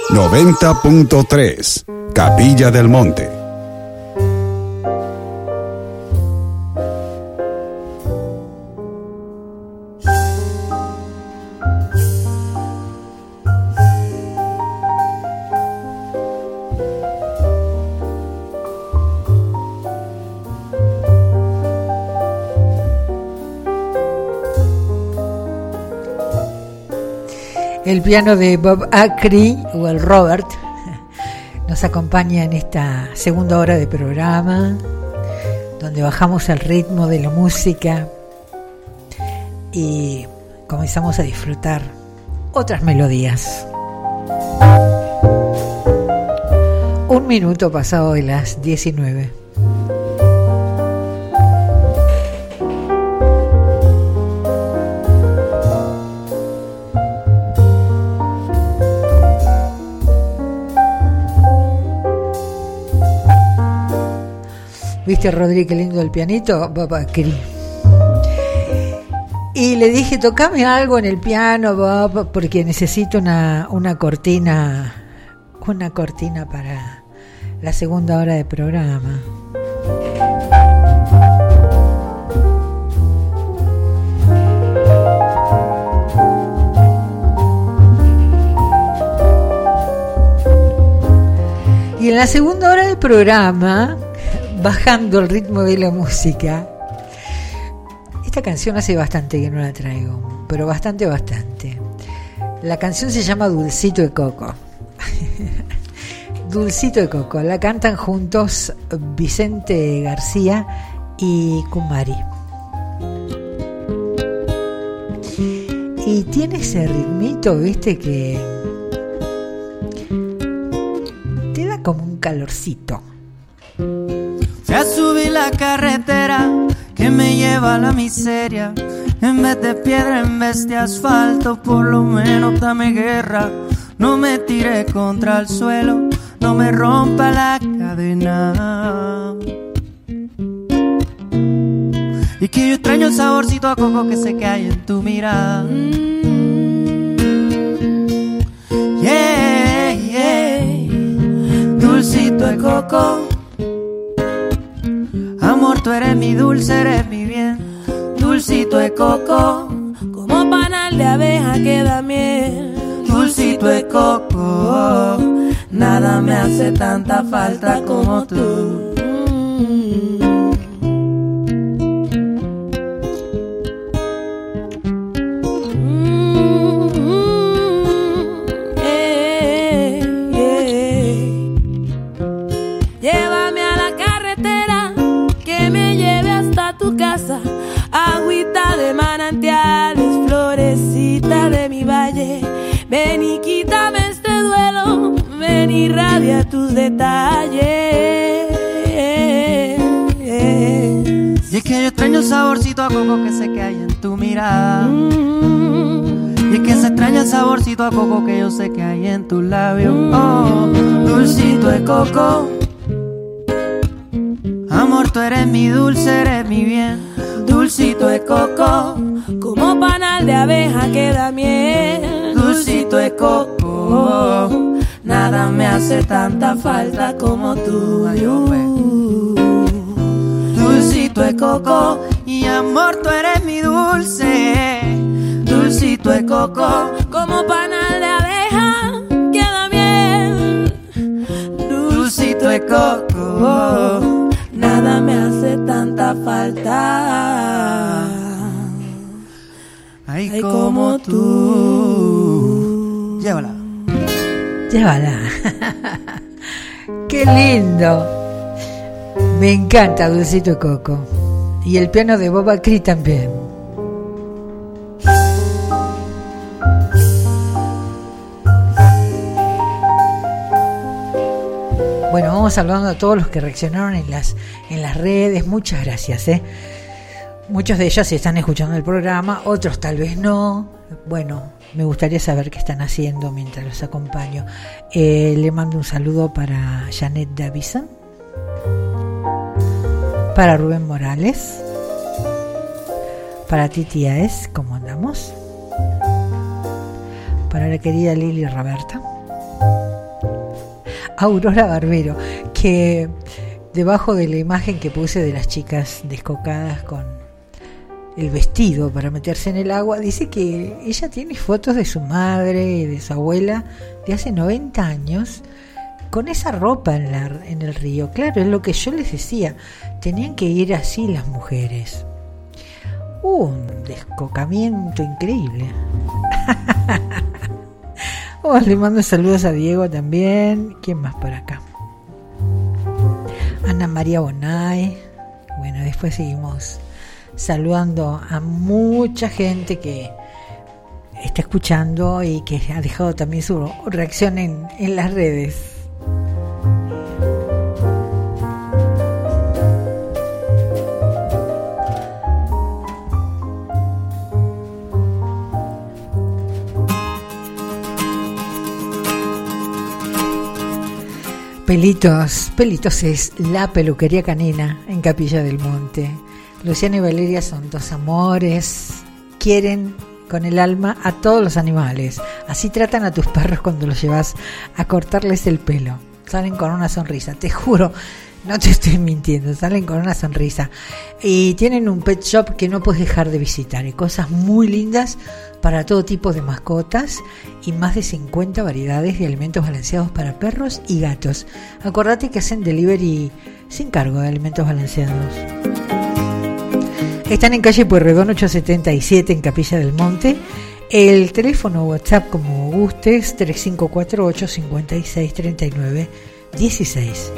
noventa punto tres Capilla del Monte. Piano de Bob Acri, o el Robert, nos acompaña en esta segunda hora de programa, donde bajamos el ritmo de la música y comenzamos a disfrutar otras melodías. Un minuto pasado de las 19. ¿Viste, Rodri, qué lindo el pianito? Papá. Y le dije, tocame algo en el piano, Bob, porque necesito una, una cortina, una cortina para la segunda hora de programa. Y en la segunda hora del programa, bajando el ritmo de la música, esta canción hace bastante que no la traigo, pero bastante, bastante. La canción se llama Dulcito de Coco. Dulcito de Coco. La cantan juntos Vicente García y Kumari. Y tiene ese ritmito, viste, que te da como un calorcito. Lleva la miseria. En vez de piedra, en vez de asfalto, por lo menos dame guerra. No me tire contra el suelo, no me rompa la cadena. Y que yo extraño el saborcito a coco que que hay en tu mirada. Yeah, yeah. Dulcito de coco. Amor, tú eres mi dulce, eres mi. Dulcito de coco. Como panal de abeja que da miel. Dulcito de coco. Nada me hace tanta falta como tú. Ven y radia tus detalles. Y es que yo extraño el saborcito a coco que sé que hay en tu mirada. Y es que se extraña el saborcito a coco que yo sé que hay en tus labios. Oh, dulcito de coco. Amor, tú eres mi dulce, eres mi bien. Dulcito de coco. Como panal de abeja que da miel. Dulcito de coco. Nada me hace tanta falta como tú. Dulcito de coco. Y amor, tú eres mi dulce. Dulcito de coco. Como panal de abeja que da miel. Dulcito de coco. Nada me hace tanta falta. Ay, como tú. Llévala. Llévala. Qué lindo. Me encanta Dulcito Coco. Y el piano de Boba Cree también. Bueno, vamos saludando a todos los que reaccionaron en las, en las redes. Muchas gracias. ¿eh? Muchos de ellos están escuchando el programa, otros tal vez no. Bueno, me gustaría saber qué están haciendo mientras los acompaño. Eh, le mando un saludo para Janet Davison, para Rubén Morales, para Titi Aes, ¿cómo andamos? Para la querida Lili Roberta. Aurora Barbero, que debajo de la imagen que puse de las chicas descocadas con el vestido para meterse en el agua, dice que ella tiene fotos de su madre y de su abuela de hace 90 años con esa ropa en, la, en el río. Claro, es lo que yo les decía, tenían que ir así las mujeres. Un descocamiento increíble. Oh, le mando saludos a Diego también. ¿Quién más por acá? Ana María Bonay. Bueno, después seguimos saludando a mucha gente que está escuchando y que ha dejado también su reacción en, en las redes. Pelitos, Pelitos es la peluquería canina en Capilla del Monte. Luciana y Valeria son dos amores, quieren con el alma a todos los animales. Así tratan a tus perros cuando los llevas a cortarles el pelo. Salen con una sonrisa, te juro, no te estoy mintiendo, salen con una sonrisa. Y tienen un pet shop que no puedes dejar de visitar. Hay cosas muy lindas para todo tipo de mascotas y más de 50 variedades de alimentos balanceados para perros y gatos. Acordate que hacen delivery sin cargo de alimentos balanceados. Están en calle Pueyrredón 877 en Capilla del Monte. El teléfono WhatsApp como gustes 3548 56 39 16.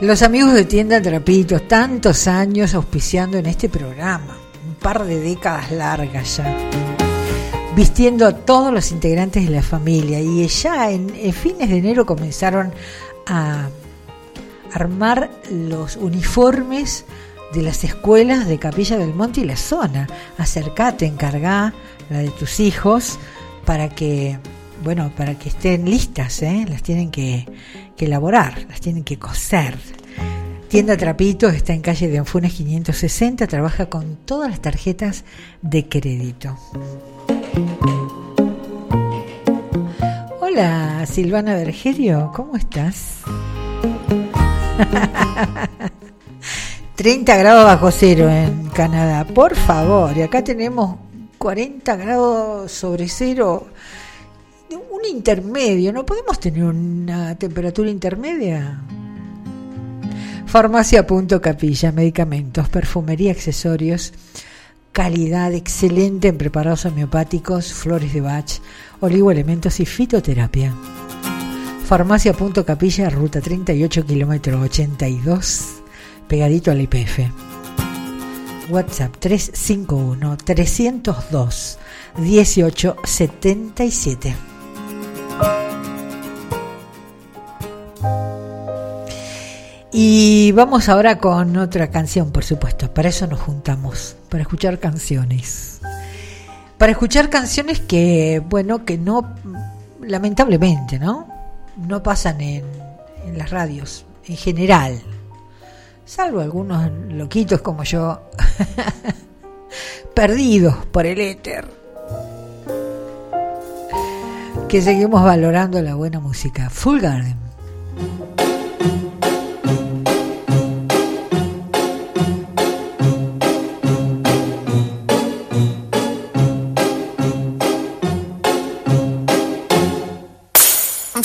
Los amigos de Tienda Trapitos, tantos años auspiciando en este programa, un par de décadas largas ya, vistiendo a todos los integrantes de la familia y ya en fines de enero comenzaron a armar los uniformes de las escuelas de Capilla del Monte y la zona. Acercate, encargá la de tus hijos para que, bueno, para que estén listas, ¿eh? las tienen que, que elaborar, las tienen que coser. Tienda Trapitos está en calle de Anfunes 560, trabaja con todas las tarjetas de crédito. Hola Silvana Bergerio, ¿cómo estás? 30 grados bajo cero en Canadá, por favor, y acá tenemos 40 grados sobre cero, un intermedio, ¿no podemos tener una temperatura intermedia? Farmacia Punto Capilla, medicamentos, perfumería, accesorios, calidad excelente en preparados homeopáticos, flores de Bach, oligoelementos y fitoterapia. Farmacia Punto Capilla, ruta 38, kilómetro 82, pegadito al IPF. WhatsApp 351 302 1877. Y vamos ahora con otra canción, por supuesto. Para eso nos juntamos, para escuchar canciones. Para escuchar canciones que, bueno, que no, lamentablemente, ¿no? No pasan en, en las radios, en general. Salvo algunos loquitos como yo, perdidos por el éter. Que seguimos valorando la buena música. Full Garden.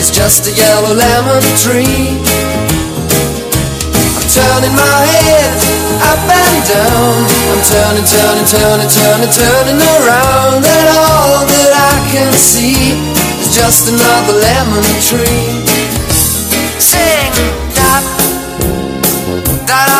is just a yellow lemon tree. I'm turning my head up and down. I'm turning, turning, turning, turning, turning around. And all that I can see is just another lemon tree. Sing, da da da,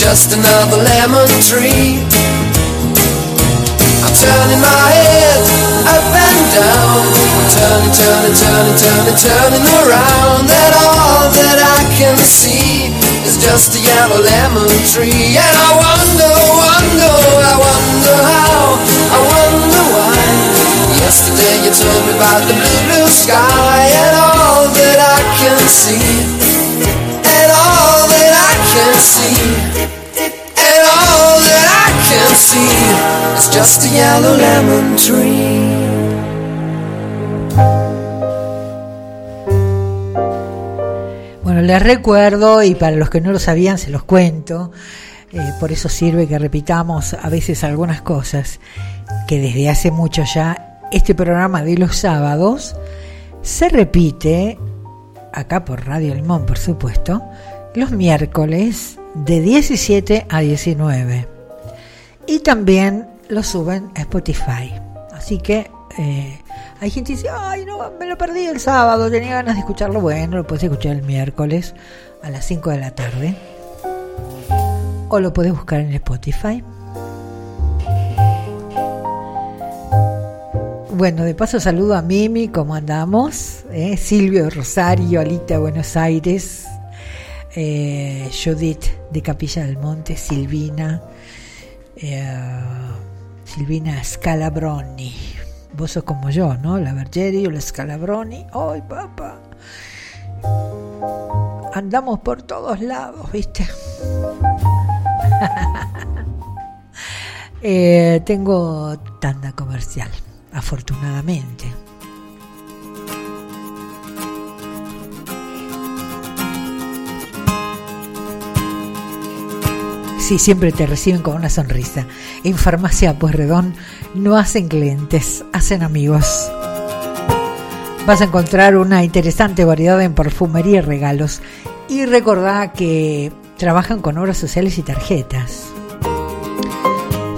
just another lemon tree. I'm turning my head up and down, turning, turning, turning, turning, turning around, and all that I can see is just a yellow lemon tree. And I wonder, wonder, I wonder how, I wonder why. Yesterday you told me about the blue, blue sky and all that I can see. Bueno, les recuerdo y para los que no lo sabían se los cuento. eh, por eso sirve que repitamos a veces algunas cosas que desde hace mucho ya este programa de los sábados se repite acá por Radio Limón, por supuesto, los miércoles de 17 a 19 y también lo suben a Spotify. Así que eh, hay gente que dice, ay, no, me lo perdí el sábado, tenía ganas de escucharlo. Bueno, lo puedes escuchar el miércoles a las 5 de la tarde. O lo puedes buscar en Spotify. Bueno, de paso saludo a Mimi, ¿cómo andamos? Eh, Silvio Rosario, Alita Buenos Aires, eh, Judith de Capilla del Monte, Silvina, eh, Silvina Scalabroni. Vos sos como yo, ¿no? La Bergeri o la Scalabroni. ¡Ay, papá! Andamos por todos lados, ¿viste? Eh, tengo tanda comercial, afortunadamente. Sí, siempre te reciben con una sonrisa. En Farmacia Pueyrredón no hacen clientes, hacen amigos. Vas a encontrar una interesante variedad en perfumería y regalos. Y recordá que trabajan con obras sociales y tarjetas.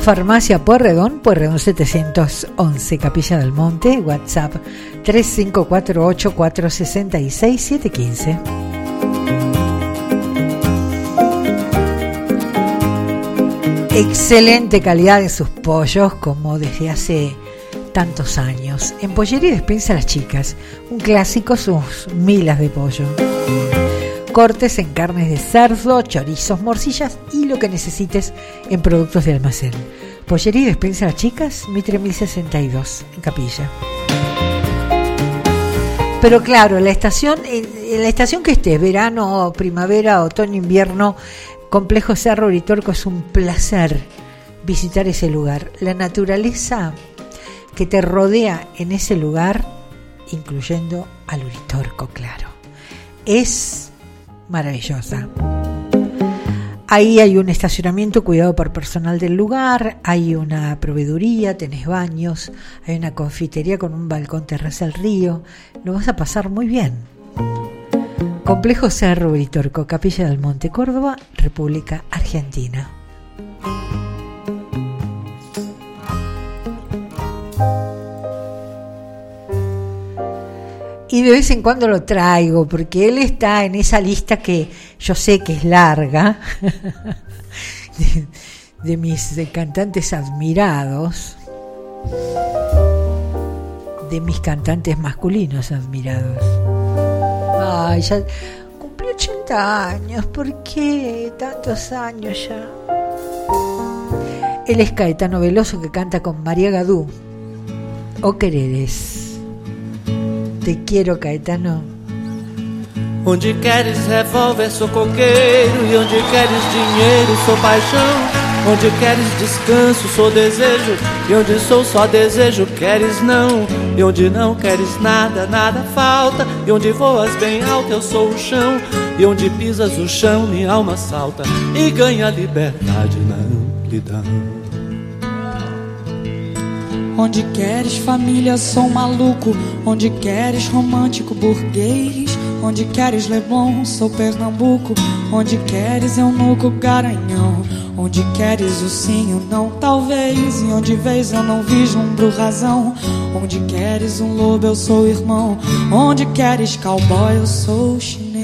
Farmacia Pueyrredón, Pueyrredón 711, Capilla del Monte, WhatsApp 3548 Excelente calidad en sus pollos, como desde hace tantos años. En Pollería y Despensa Las Chicas, un clásico sus milas de pollo. Cortes en carnes de cerdo, chorizos, morcillas y lo que necesites en productos de almacén. Pollería y Despensa Las Chicas, Mitre 1062, en Capilla. Pero claro, la estación, en, en la estación que estés, verano, primavera, otoño, invierno, Complejo Cerro Uritorco es un placer visitar ese lugar. La naturaleza que te rodea en ese lugar, incluyendo al Uritorco, claro, es maravillosa. Ahí hay un estacionamiento cuidado por personal del lugar, hay una proveeduría, tenés baños, hay una confitería con un balcón terraza al río. Lo vas a pasar muy bien. Complejo Cerro Uritorco, Capilla del Monte, Córdoba, República Argentina. y de vez en cuando lo traigo, porque él está en esa lista que yo sé que es larga, de, mis cantantes admirados, de mis cantantes masculinos admirados. Ay, ya cumplí 80 años, ¿por qué tantos años ya? Él es Caetano Veloso que canta con María Gadú. O quereres. Te quiero, Caetano. Onde queres revólver, sou coqueiro. E onde queres dinheiro, sou paixão. Onde queres descanso, sou desejo. E onde sou só desejo, queres não. E onde não queres nada, nada falta. E onde voas bem alto, eu sou o chão. E onde pisas o chão, minha alma salta. E ganha liberdade na amplidão. Onde queres família, sou maluco. Onde queres romântico, burguês. Onde queres Leblon, sou Pernambuco. Onde queres eunuco, garanhão. Onde queres o sim, o não, talvez. E onde vês eu não vislumbro razão. Onde queres um lobo, eu sou irmão. Onde queres cowboy, eu sou chinês.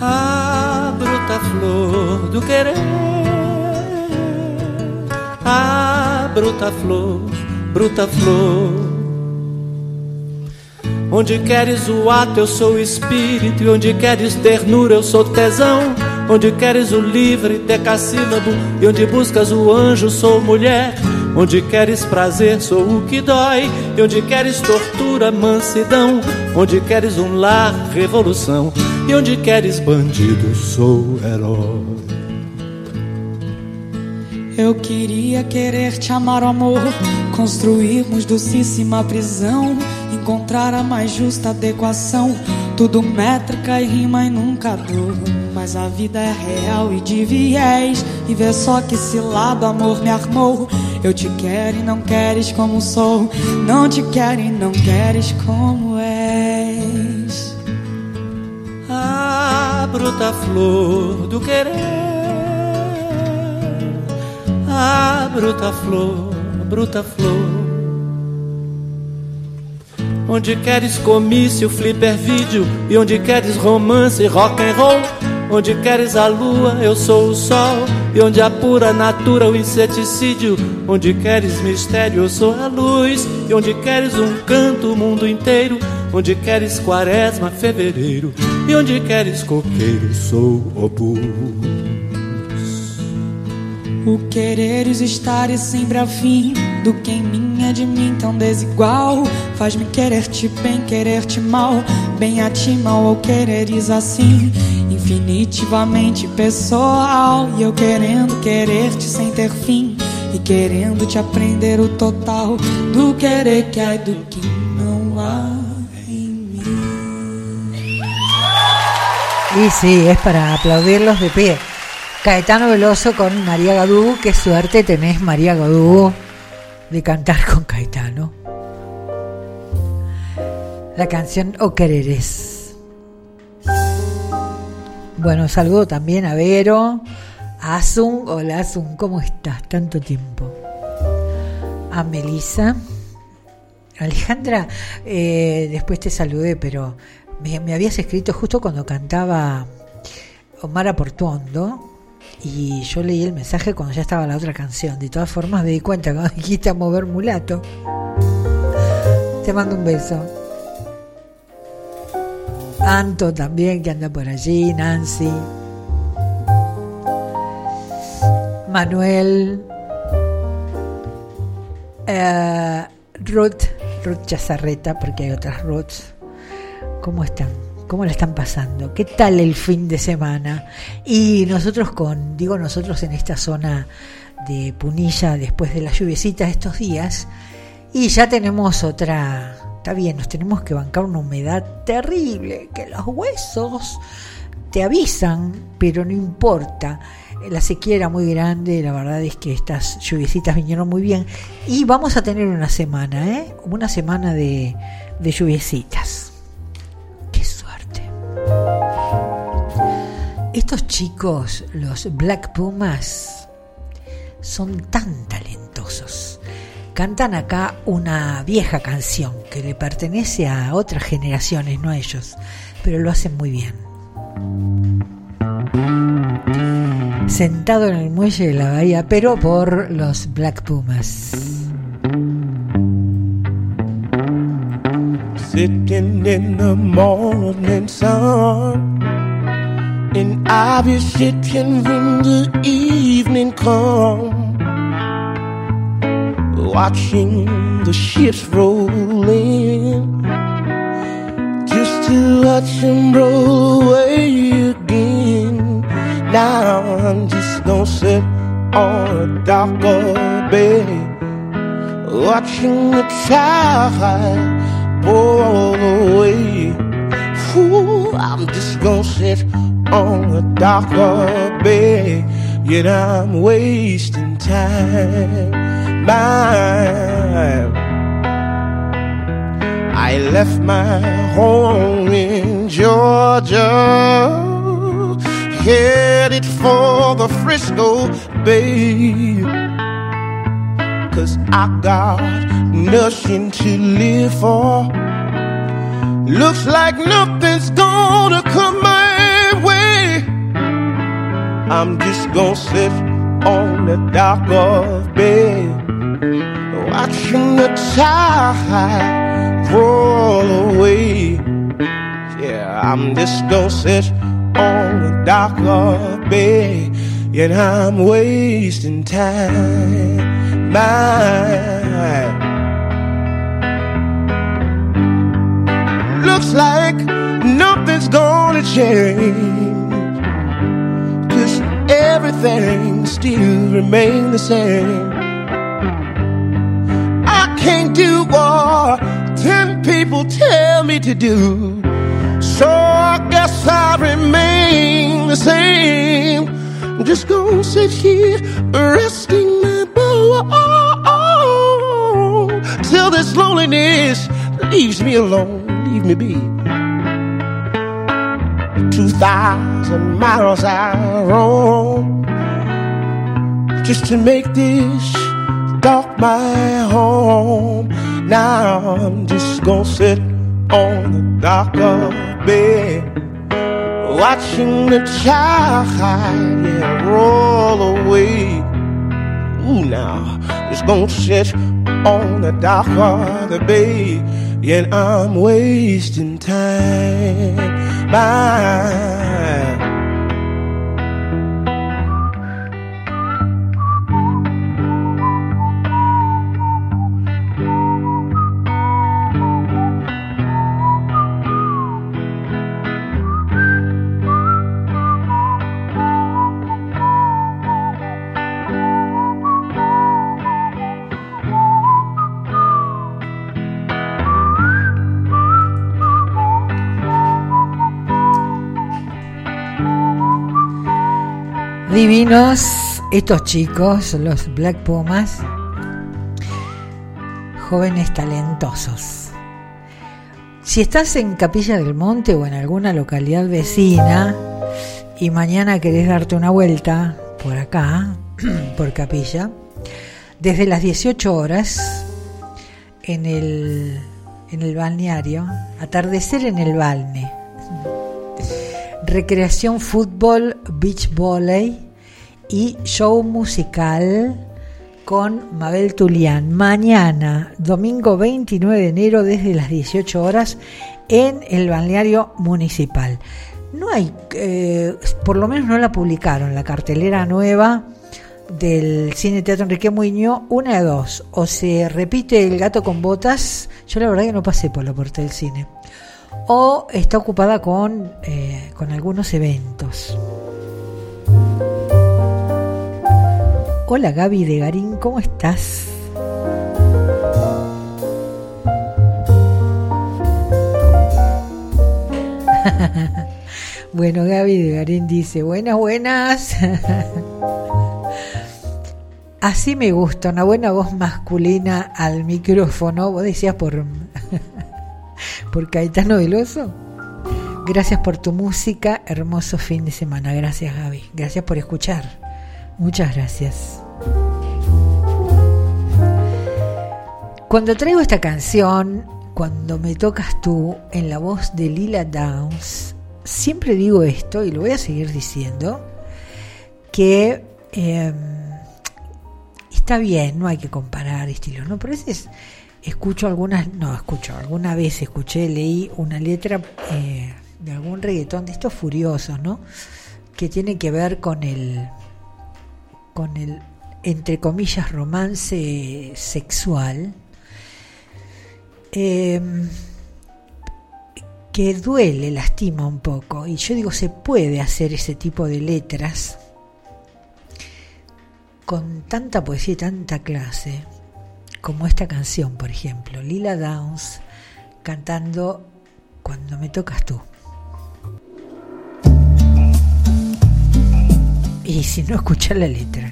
Ah, bruta flor do querer. Ah, bruta flor, bruta flor. Onde queres o ato, eu sou espírito. E onde queres ternura, eu sou tesão. Onde queres o livre decassílabo. E onde buscas o anjo, sou mulher. Onde queres prazer, sou o que dói. E onde queres tortura, mansidão. Onde queres um lar, revolução. E onde queres bandido, sou herói. Eu queria querer te amar, amor. Construirmos docíssima prisão. Encontrar a mais justa adequação. Tudo métrica e rima e nunca dor. Mas a vida é real e de viés. E vê só que esse lado amor me armou. Eu te quero e não queres como sou. Não te quero e não queres como és. Ah, bruta flor do querer. Ah, bruta flor, bruta flor. Onde queres comício, flipper vídeo? E onde queres romance, rock and roll? Onde queres a lua, eu sou o sol? E onde a pura natura, o inseticídio? Onde queres mistério, eu sou a luz? E onde queres um canto, o mundo inteiro? Onde queres quaresma, fevereiro? E onde queres coqueiro, sou obus O quereres estar e sempre afim do que em mim é de mim tão desigual. Faz-me querer-te bem, querer-te mal, bem a ti mal ou quereres assim. Infinitivamente pessoal, e eu querendo querer-te sem ter fim, e querendo te aprender o total do querer que há e do que não há. Y sí, es para aplaudirlos de pie. Caetano Veloso con María Gadú, qué suerte tenés María Gadú de cantar con Caetano. La canción O Quereres. Bueno, saludo también a Vero, a Asun. Hola Asun, ¿cómo estás? Tanto tiempo. A Melissa. Alejandra, eh, después te saludé, pero me, habías escrito justo cuando cantaba Omar Portuondo y yo leí el mensaje cuando ya estaba la otra canción. De todas formas me di cuenta cuando dijiste a mover mulato. Te mando un beso. Anto también que anda por allí, Nancy. Manuel. eh, Ruth, Ruth Chazarreta, porque hay otras Ruths. ¿Cómo están? ¿Cómo la están pasando? ¿Qué tal el fin de semana? Y nosotros con, digo nosotros en esta zona de Punilla, después de las lluviecitas estos días, y ya tenemos otra, está bien, nos tenemos que bancar una humedad terrible, que los huesos te avisan, pero no importa. La sequía era muy grande, la verdad es que estas lluviecitas vinieron muy bien. Y vamos a tener una semana, ¿eh? Una semana de, de. Estos chicos, los Black Pumas, son tan talentosos. cantan acá una vieja canción que le pertenece a otras generaciones, no a ellos, pero lo hacen muy bien. Sentado en el muelle de la bahía, pero por los Black Pumas. Sitting in the morning sun, and I'll be sitting when the evening comes, watching the ships roll in, just to watch them roll away again. Now I'm just gonna sit on a dock darker bed, watching the tide roll away. Fool, I'm just gonna sit on a darker bed, yet I'm wasting time. I left my home in Georgia, headed for the Frisco Bay. Cause I got nothing to live for. Looks like nothing's gonna come my way. I'm just gonna sit on the dock of bed, watching the tide roll away. Yeah, I'm just gonna sit on the dock of bed, and I'm wasting time. My looks like nothing's gonna change. Cause everything still remains the same. I can't do what ten people tell me to do. So I guess I remain the same. I'm just gonna sit here resting my bow till this loneliness leaves me alone, leave me be. Two thousand miles I roam just to make this dark my home. Now I'm just gonna sit on the dock of the bed, watching the tide yeah, roll away. Ooh, now just gonna sit on the dock of the bay, yet I'm wasting time. My Divinos estos chicos, los Black Pumas, jóvenes talentosos. Si estás en Capilla del Monte o en alguna localidad vecina y mañana querés darte una vuelta por acá, por Capilla, desde las 18 horas en el, en el balneario, atardecer en el balne, recreación fútbol, beach volley y show musical con Mabel Tulián. Mañana, domingo 29 de enero, desde las 18 horas, en el balneario municipal. No hay, eh, por lo menos no la publicaron, la cartelera nueva del Cine Teatro Enrique Muñoz, una de dos, o se repite El gato con botas, yo la verdad que no pasé por la puerta del cine, o está ocupada con, eh, con algunos eventos. Hola Gaby de Garín, ¿cómo estás? bueno, Gaby de Garín dice, buenas, buenas. Así me gusta, una buena voz masculina al micrófono. Vos decías por, por Caetano Veloso. Gracias por tu música, hermoso fin de semana. Gracias Gaby, gracias por escuchar. Muchas gracias. Cuando traigo esta canción, cuando me tocas tú en la voz de Lila Downs, siempre digo esto y lo voy a seguir diciendo, que eh, está bien, no hay que comparar estilos, ¿no? Pero a veces escucho algunas, no, escucho, alguna vez escuché, leí una letra eh, de algún reggaetón de estos furiosos, ¿no? Que tiene que ver con el, con el, entre comillas, romance sexual. Eh, que duele, lastima un poco. Y yo digo, se puede hacer ese tipo de letras con tanta poesía y tanta clase, como esta canción, por ejemplo, Lila Downs cantando Cuando me tocas tú. Y si no, escuchar la letra.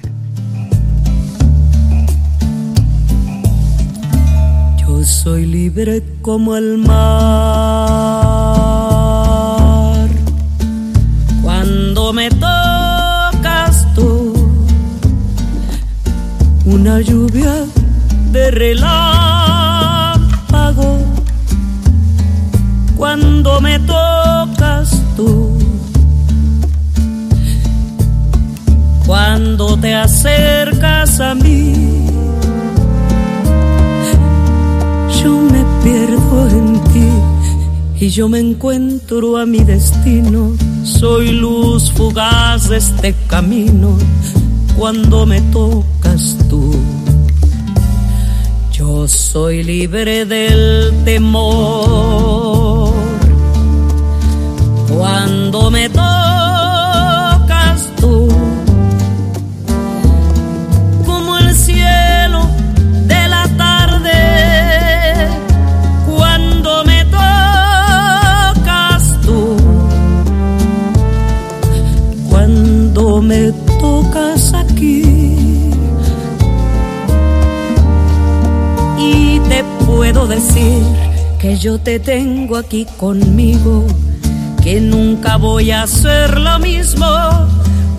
Yo soy libre como el mar. Cuando me tocas tú, una lluvia de relámpago. Cuando me tocas tú, cuando te acercas a mí y yo me encuentro a mi destino. Soy luz fugaz de este camino cuando me tocas tú. Yo soy libre del temor cuando me tocas yo te tengo aquí conmigo que nunca voy a hacer lo mismo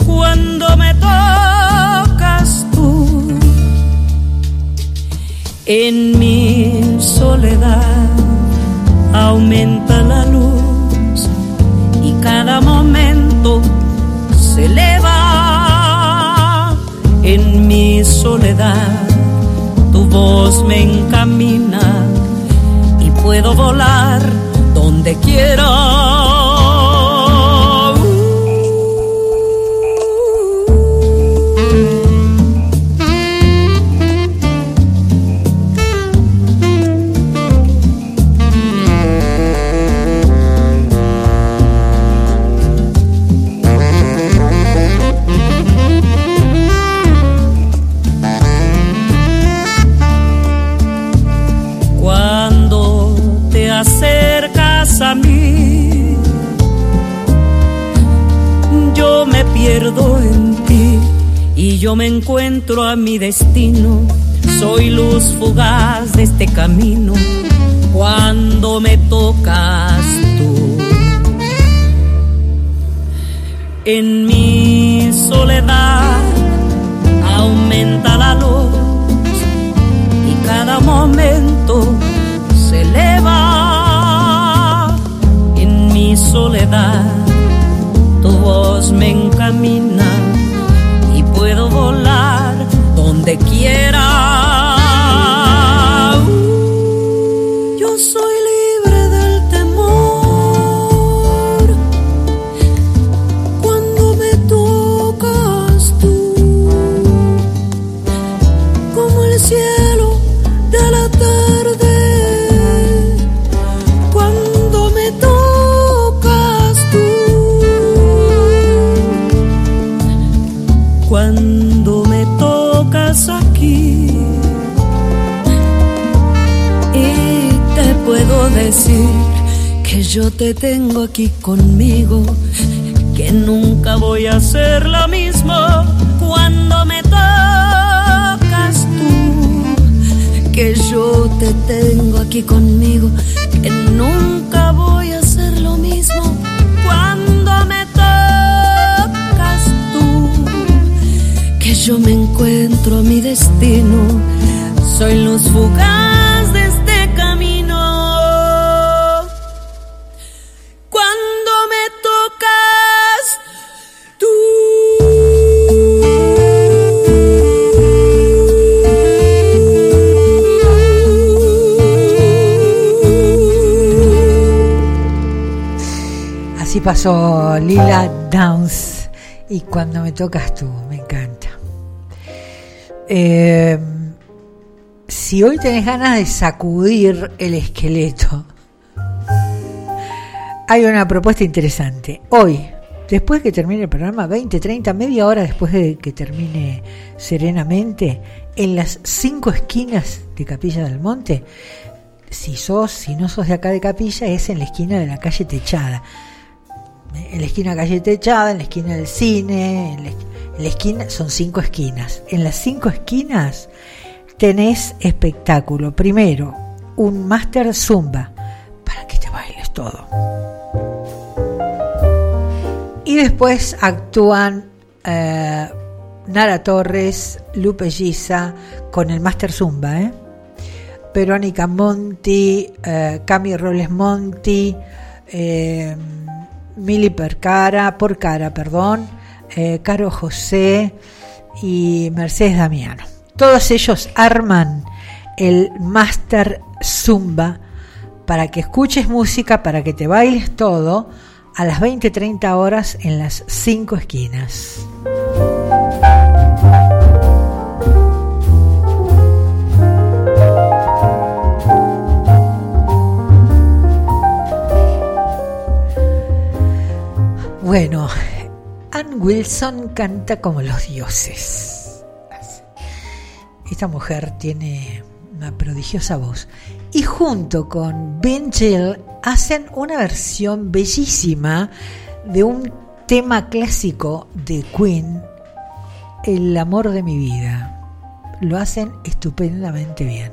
cuando me tocas tú en mi soledad aumenta la luz y cada momento se eleva en mi soledad. Tu voz me encamina puedo volar donde quiera. Yo me encuentro a mi destino. Soy luz fugaz de este camino cuando me tocas tú. En mi soledad aumenta la luz y cada momento se eleva en mi soledad. Te tengo aquí conmigo que nunca voy a hacer lo mismo. Cuando me tocas tú que yo te tengo aquí conmigo que nunca voy a hacer lo mismo. Cuando me tocas tú que yo me encuentro a mi destino soy luz fugaz Pasó Lila Downs y cuando me tocas tú, me encanta. Eh, si hoy tenés ganas de sacudir el esqueleto, hay una propuesta interesante. Hoy, después que termine el programa, 20, 30, media hora después de que termine serenamente, en las cinco esquinas de Capilla del Monte, si sos, si no sos de acá de Capilla, es en la esquina de la calle Techada. En la esquina calle Techada, en la esquina del cine, en la, esquina, son cinco esquinas. En las cinco esquinas tenés espectáculo. Primero, un máster zumba para que te bailes todo. Y después actúan eh, Nara Torres, Lupe Giza con el máster zumba, ¿eh? Verónica Monti, eh, Cami Roles Monti, eh, Mili Percara, por cara, perdón, eh, Caro José y Mercedes Damiano. Todos ellos arman el Master Zumba para que escuches música, para que te bailes todo a las 20-30 horas en las cinco esquinas. Bueno, Ann Wilson canta como los dioses. Esta mujer tiene una prodigiosa voz. Y junto con Ben Gill hacen una versión bellísima de un tema clásico de Queen, El amor de mi vida. Lo hacen estupendamente bien.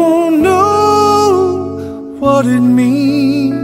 know what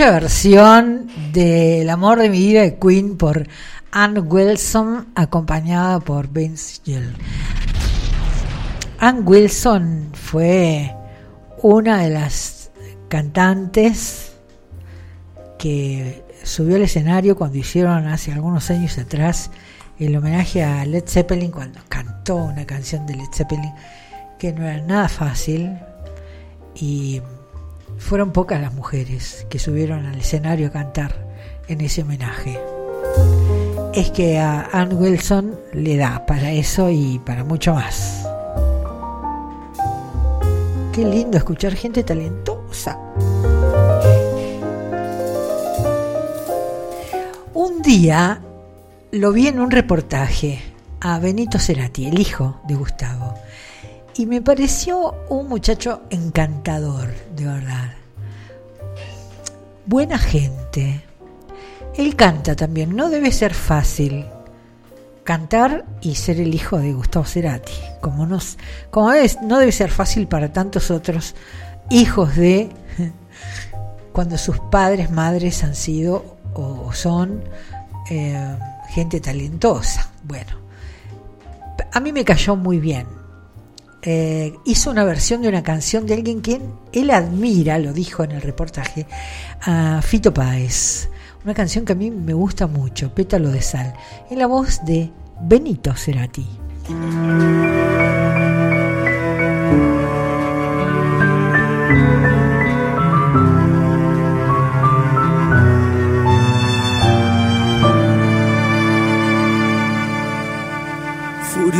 Bella versión de El amor de mi vida de Queen por Ann Wilson, acompañada por Vince Gill. Ann Wilson fue una de las cantantes que subió al escenario cuando hicieron hace algunos años atrás el homenaje a Led Zeppelin, cuando cantó una canción de Led Zeppelin que no era nada fácil y fueron pocas las mujeres que subieron al escenario a cantar en ese homenaje. Es que a Ann Wilson le da para eso y para mucho más. Qué lindo escuchar gente talentosa. Un día lo vi en un reportaje a Benito Cerati, el hijo de Gustavo, y me pareció un muchacho encantador, de verdad. Buena gente. Él canta también, no debe ser fácil cantar y ser el hijo de Gustavo Cerati, como, nos, como es, no debe ser fácil para tantos otros hijos de cuando sus padres, madres han sido o son eh, gente talentosa. Bueno, a mí me cayó muy bien. Eh, hizo una versión de una canción de alguien quien él admira, lo dijo en el reportaje, a Fito Páez. Una canción que a mí me gusta mucho, Pétalo de Sal, en la voz de Benito Cerati.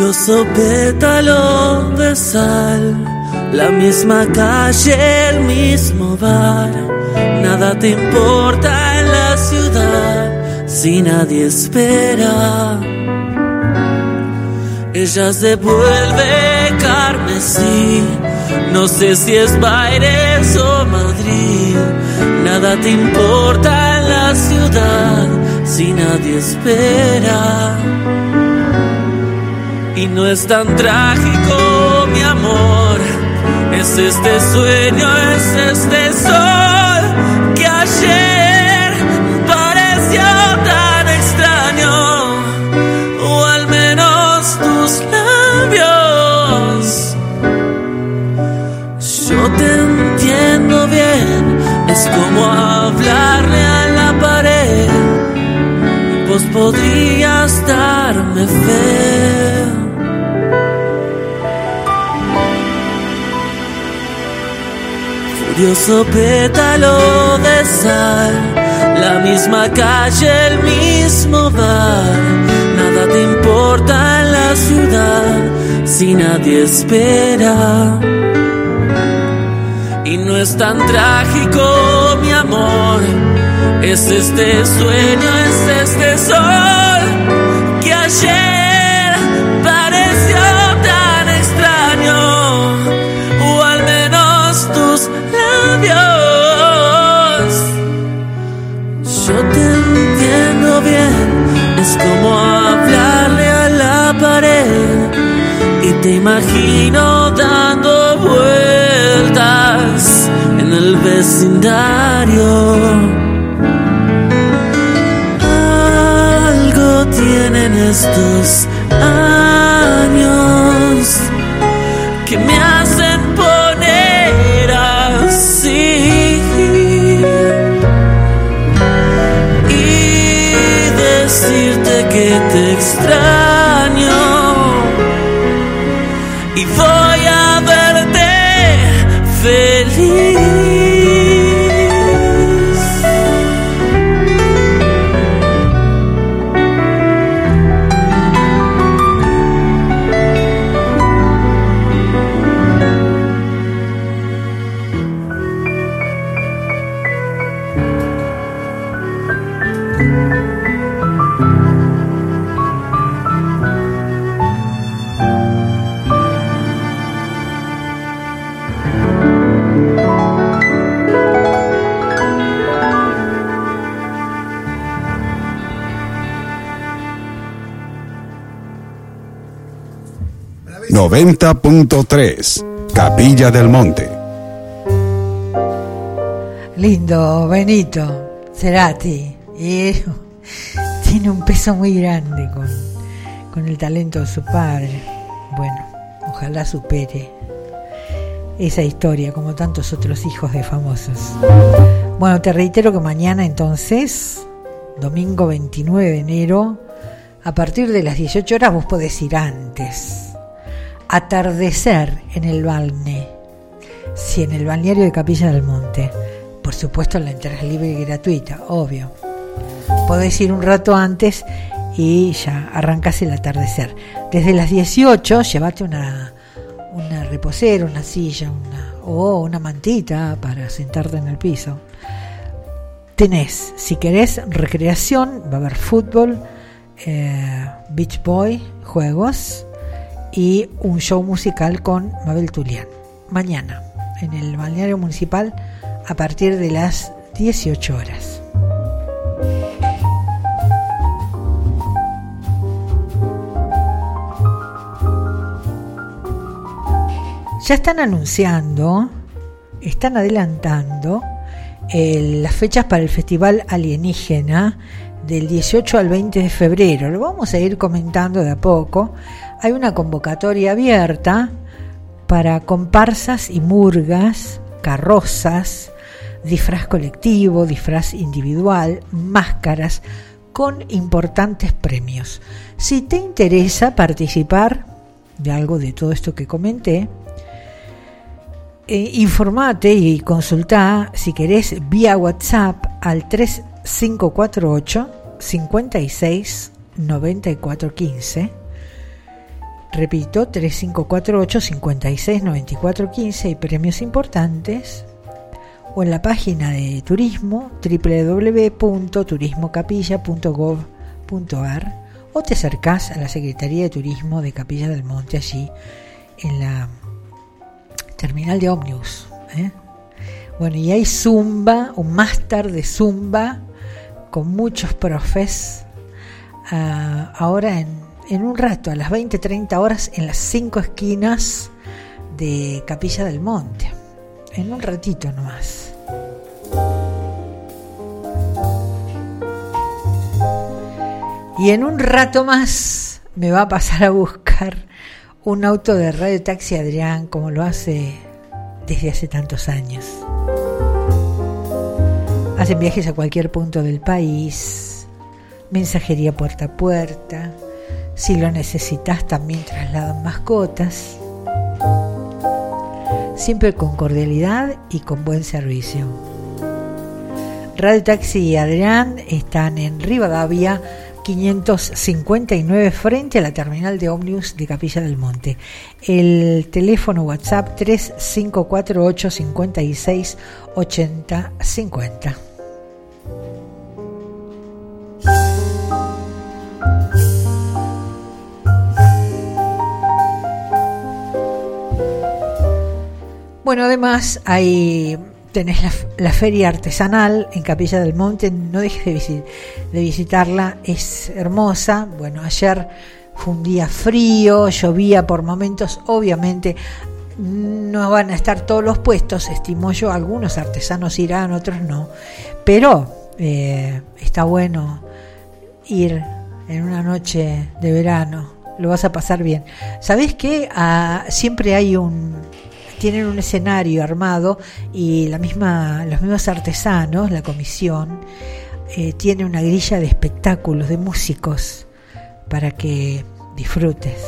Furioso pétalo de sal, la misma calle, el mismo bar. Nada te importa en la ciudad si nadie espera. Ella se vuelve carmesí, no sé si es Baires o Madrid. Nada te importa en la ciudad si nadie espera. Y no es tan trágico, mi amor. Es este sueño, es este sol que ayer pareció tan extraño. O al menos tus labios. Yo te entiendo bien. Es como hablarle a la pared. Vos podrías Furioso pétalo de sal, la misma calle, el mismo bar. Nada te importa en la ciudad si nadie espera. Y no es tan trágico, mi amor. Es este sueño, es este sol que ayer Es como hablarle a la pared. Y te imagino dando vueltas en el vecindario. Algo tienen estos te .3 Capilla del Monte. lindo Benito Cerati. Y tiene un peso muy grande con, con el talento de su padre. Bueno, ojalá supere esa historia como tantos otros hijos de famosos. Bueno, te reitero que mañana entonces, domingo 29 de enero, a partir de las 18 horas vos podés ir antes. Atardecer en el balne. Sí, en el balneario de Capilla del Monte. Por supuesto, la entrada libre y gratuita, obvio. Podés ir un rato antes y ya arrancas el atardecer. Desde las 18, llévate una, una reposera, una silla una, o una mantita para sentarte en el piso. Tenés, si querés, recreación, va a haber fútbol, eh, Beach Boy, juegos y un show musical con Mabel Tulián. Mañana, en el balneario municipal, a partir de las 18 horas. Ya están anunciando, están adelantando eh, las fechas para el Festival Alienígena del 18 al 20 de febrero. Lo vamos a ir comentando de a poco. Hay una convocatoria abierta para comparsas y murgas, carrozas, disfraz colectivo, disfraz individual, máscaras, con importantes premios. Si te interesa participar de algo de todo esto que comenté, eh, informate y consulta si querés vía WhatsApp al 3548 56 94 15. Repito, 3548 56 94 15 y premios importantes. O en la página de turismo www.turismocapilla.gov.ar o te acercás a la Secretaría de Turismo de Capilla del Monte allí en la terminal de ómnibus. ¿eh? Bueno, y hay Zumba, un máster de Zumba con muchos profes. ah, ahora en, en un rato, a las 20-30 horas, en las cinco esquinas de Capilla del Monte. En un ratito nomás. Y en un rato más me va a pasar a buscar un auto de Radio Taxi Adrián como lo hace desde hace tantos años. Hacen viajes a cualquier punto del país, mensajería puerta a puerta, si lo necesitas también trasladan mascotas, siempre con cordialidad y con buen servicio. Radio Taxi y Adrián están en Rivadavia 559 frente a la terminal de ómnibus de Capilla del Monte. El teléfono WhatsApp 3548 56 80 50. Bueno, además hay tenés la, la feria artesanal en Capilla del Monte, no dejes de, de visitarla, es hermosa. Bueno, ayer fue un día frío, llovía por momentos, obviamente no van a estar todos los puestos, estimo yo, algunos artesanos irán, otros no, pero eh, está bueno ir en una noche de verano, lo vas a pasar bien. ¿Sabés qué? Ah, siempre hay un, tienen un escenario armado y la misma, los mismos artesanos, la comisión, eh, tiene una grilla de espectáculos, de músicos, para que disfrutes.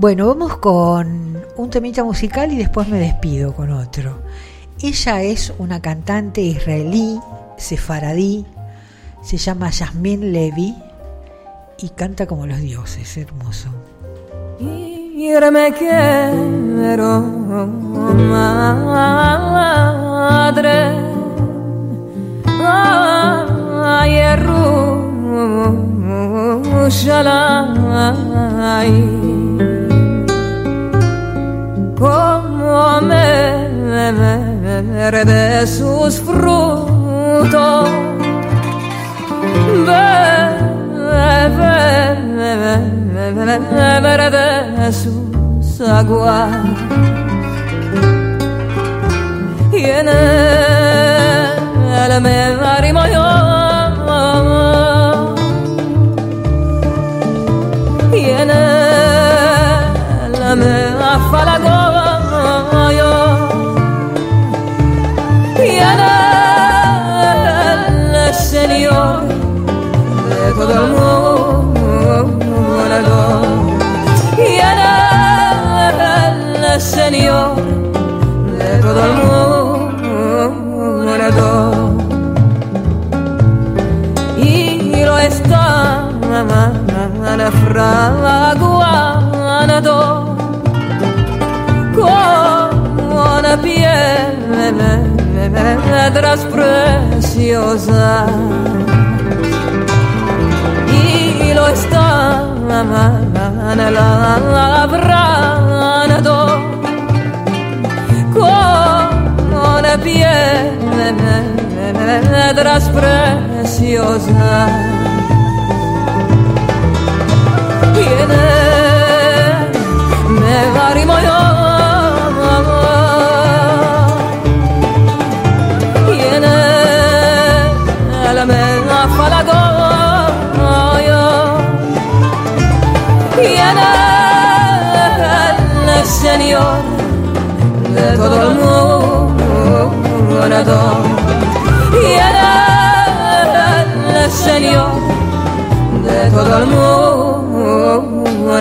Bueno, vamos con un temita musical y después me despido con otro. Ella es una cantante israelí, sefaradí, se llama Yasmin Levy y canta como los dioses, hermoso. Como me beber de sus frutos, beber, de sus aguas. Y en él me arrimo Señor de todo el mundo y lo está fraguando con piedras preciosas y lo está labrando piedras preciosas tiene me arrimo yo tiene la me afalago yo tiene el Señor mundo tiene el Señor de todo el mundo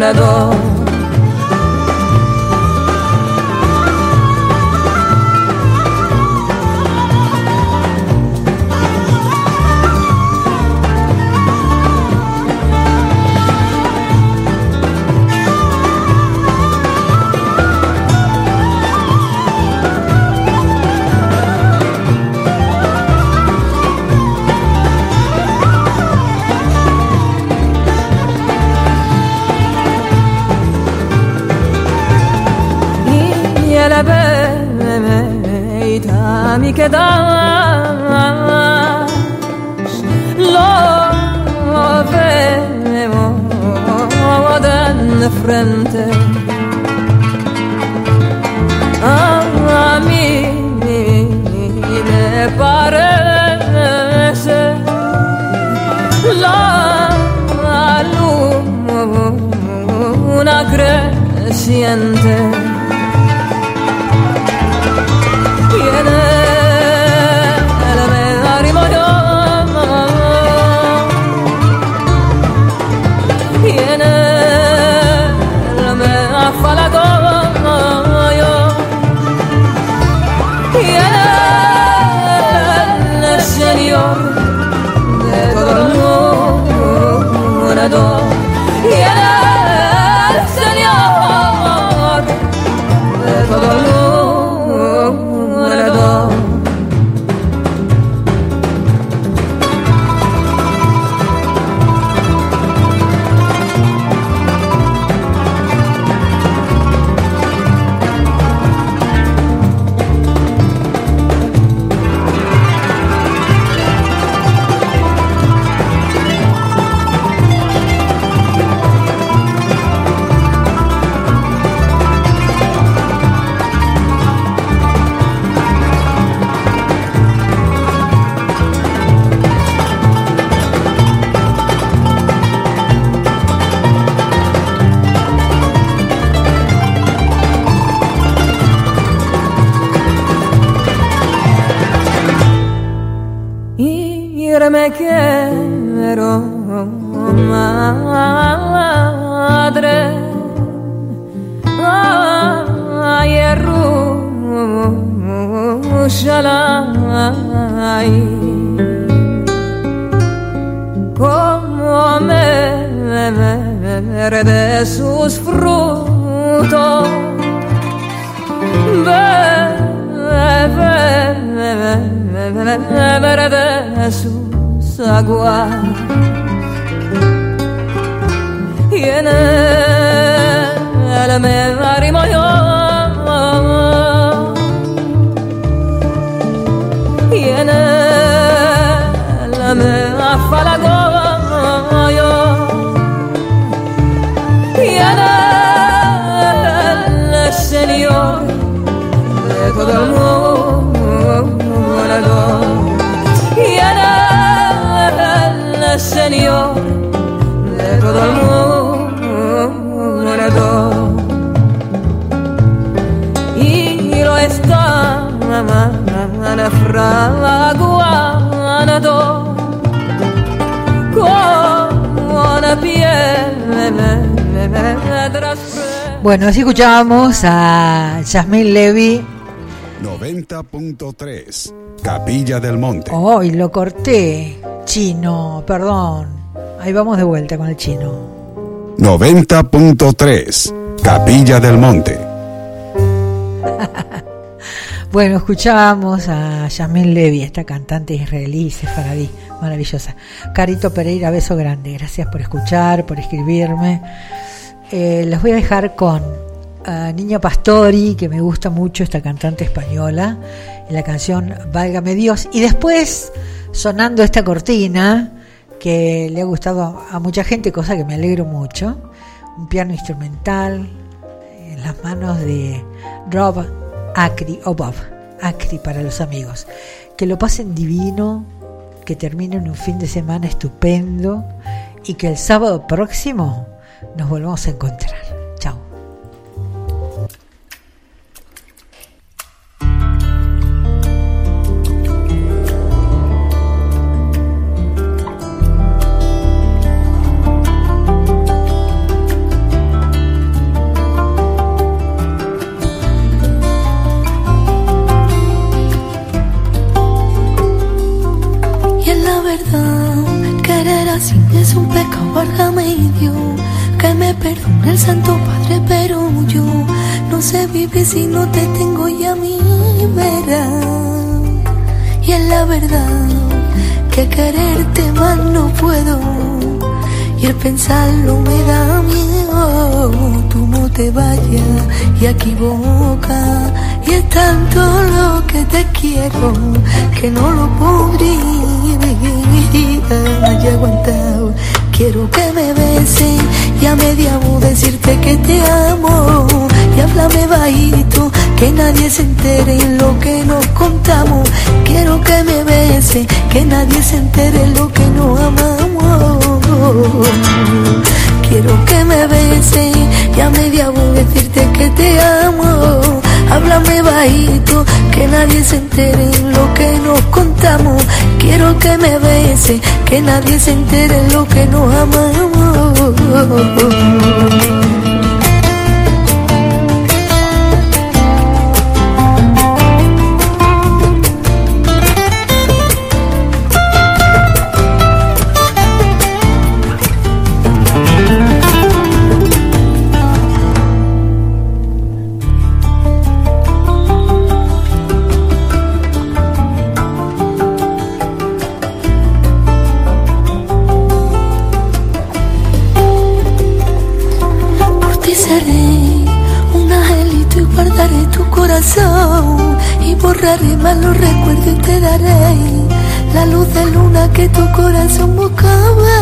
frente a mí me parece la luna creciente me quiero, madre. Ay, Yerushalayim. Como me de sus frutos. Beber de sus aguas y en él me arrimo yo interior de todo el mundo y lo está fraguando con la piel tras bueno, así escuchábamos a Yasmín Levy. 90.3, Capilla del Monte. Hoy oh, lo corté. Chino, perdón. Ahí vamos de vuelta con el chino. 90.3 Capilla del Monte. Bueno, escuchábamos a Yasmín Levy, esta cantante israelí sefaradí, maravillosa. Carito Pereira, beso grande. Gracias por escuchar, por escribirme. Eh, los voy a dejar con ah, Niña Pastori, que me gusta mucho, esta cantante española, y la canción Válgame Dios. Y después, sonando esta cortina, que le ha gustado a mucha gente, cosa que me alegro mucho. Un piano instrumental en las manos de Rob Acri, o Bob Acri para los amigos. Que lo pasen divino, que terminen un fin de semana estupendo y que el sábado próximo nos volvamos a encontrar. Es un pecado, válgame Dios. Que me perdone el Santo Padre, pero yo no sé vivir si no te tengo y a mí verás. Y es la verdad, que quererte más no puedo. Y el pensarlo me da miedo, tú no te vayas y equivoca. Y es tanto lo que te quiero que no lo podría haya aguantado. Quiero que me beses y a media voz decirte que te amo. Y háblame bajito, que nadie se entere en lo que nos contamos. Quiero que me beses, que nadie se entere en lo que nos amamos. Quiero que me beses y a media voz decirte que te amo. Háblame bajito, que nadie se entere en lo que nos contamos. Quiero que me beses, que nadie se entere en lo que nos amamos. Malos recuerdos te daré la luz de luna que tu corazón buscaba.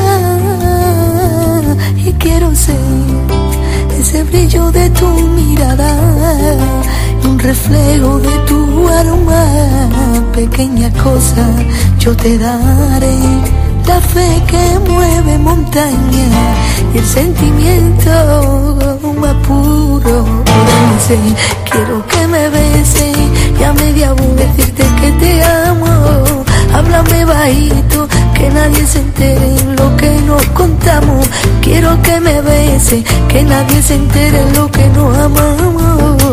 Y quiero ser ese brillo de tu mirada y un reflejo de tu aroma. Pequeña cosa yo te daré. La fe que mueve montaña y el sentimiento más puro. Quiero que me beses y a media voz decirte que te amo. Háblame bajito que nadie se entere en lo que nos contamos. Quiero que me beses que nadie se entere en lo que nos amamos.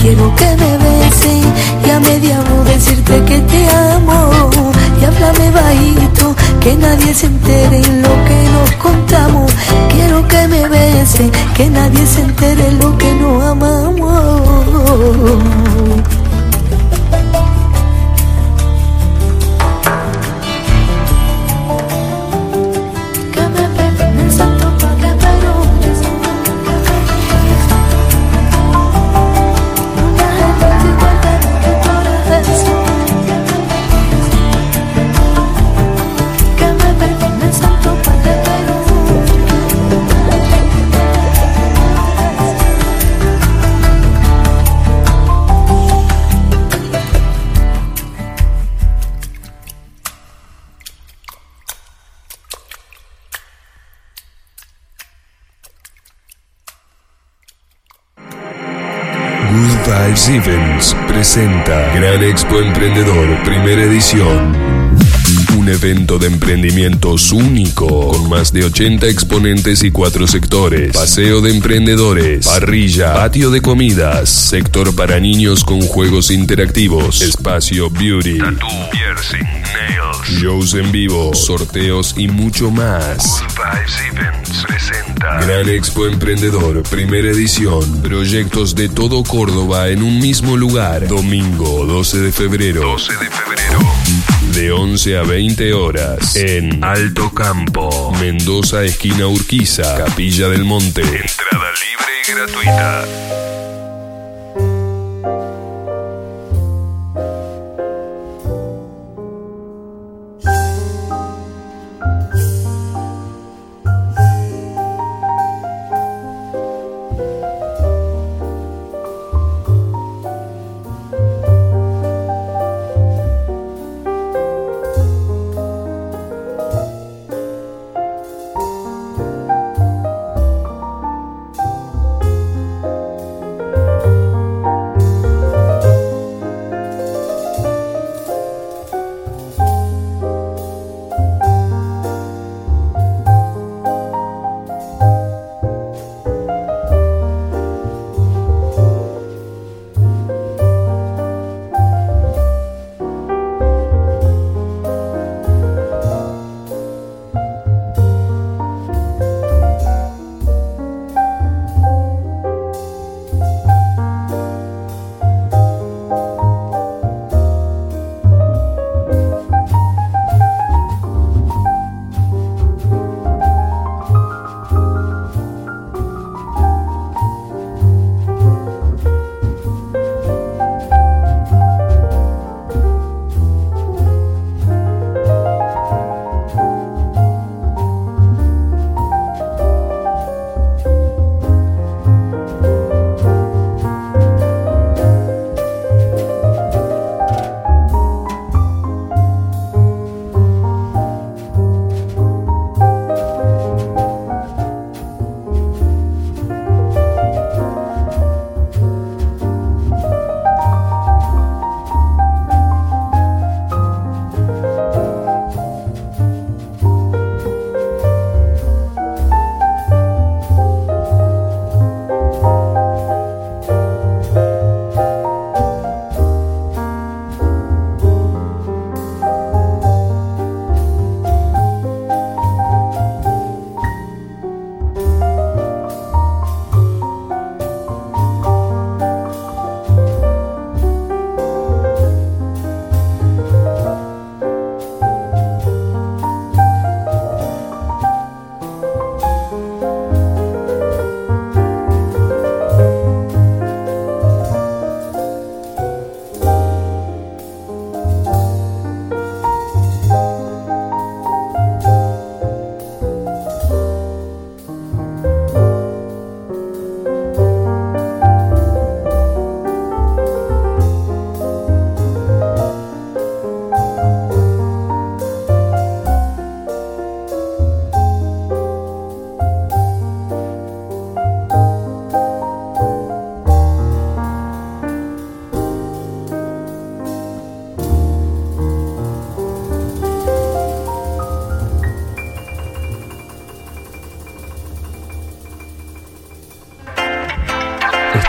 Quiero que me beses y a media voz decirte que te amo. Y háblame bajito, que nadie se entere en lo que nos contamos. Quiero que me bese, que nadie se entere en lo que nos amamos. Events presenta Gran Expo Emprendedor, primera edición. Un evento de emprendimientos único, con más de 80 exponentes y cuatro sectores. Paseo de emprendedores, parrilla, patio de comidas, sector para niños con juegos interactivos, espacio beauty, tattoo, piercing, nails, shows en vivo, sorteos y mucho más. Presenta Gran Expo Emprendedor, primera edición. Proyectos de todo Córdoba en un mismo lugar. Domingo 12 de febrero. 12 de febrero. De 11 a 20 horas en Alto Campo, Mendoza, esquina Urquiza, Capilla del Monte. Entrada libre y gratuita.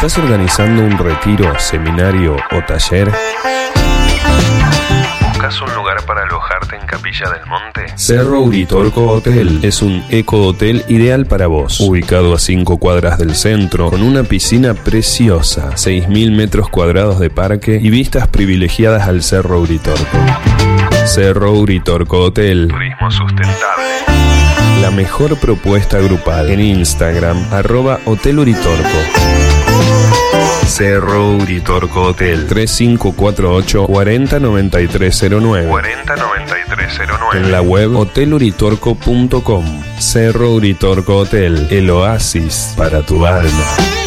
¿Estás organizando un retiro, seminario o taller? ¿Buscas un lugar para alojarte en Capilla del Monte? Cerro Uritorco Hotel es un eco-hotel ideal para vos. Ubicado a 5 cuadras del centro, con una piscina preciosa, 6.000 metros cuadrados de parque y vistas privilegiadas al Cerro Uritorco. Cerro Uritorco Hotel. Turismo sustentable. La mejor propuesta grupal en Instagram, arroba Hotel Uritorco. Cerro Uritorco Hotel 3548 409309 409309 En la web hoteluritorco.com Cerro Uritorco Hotel, el oasis para tu alma.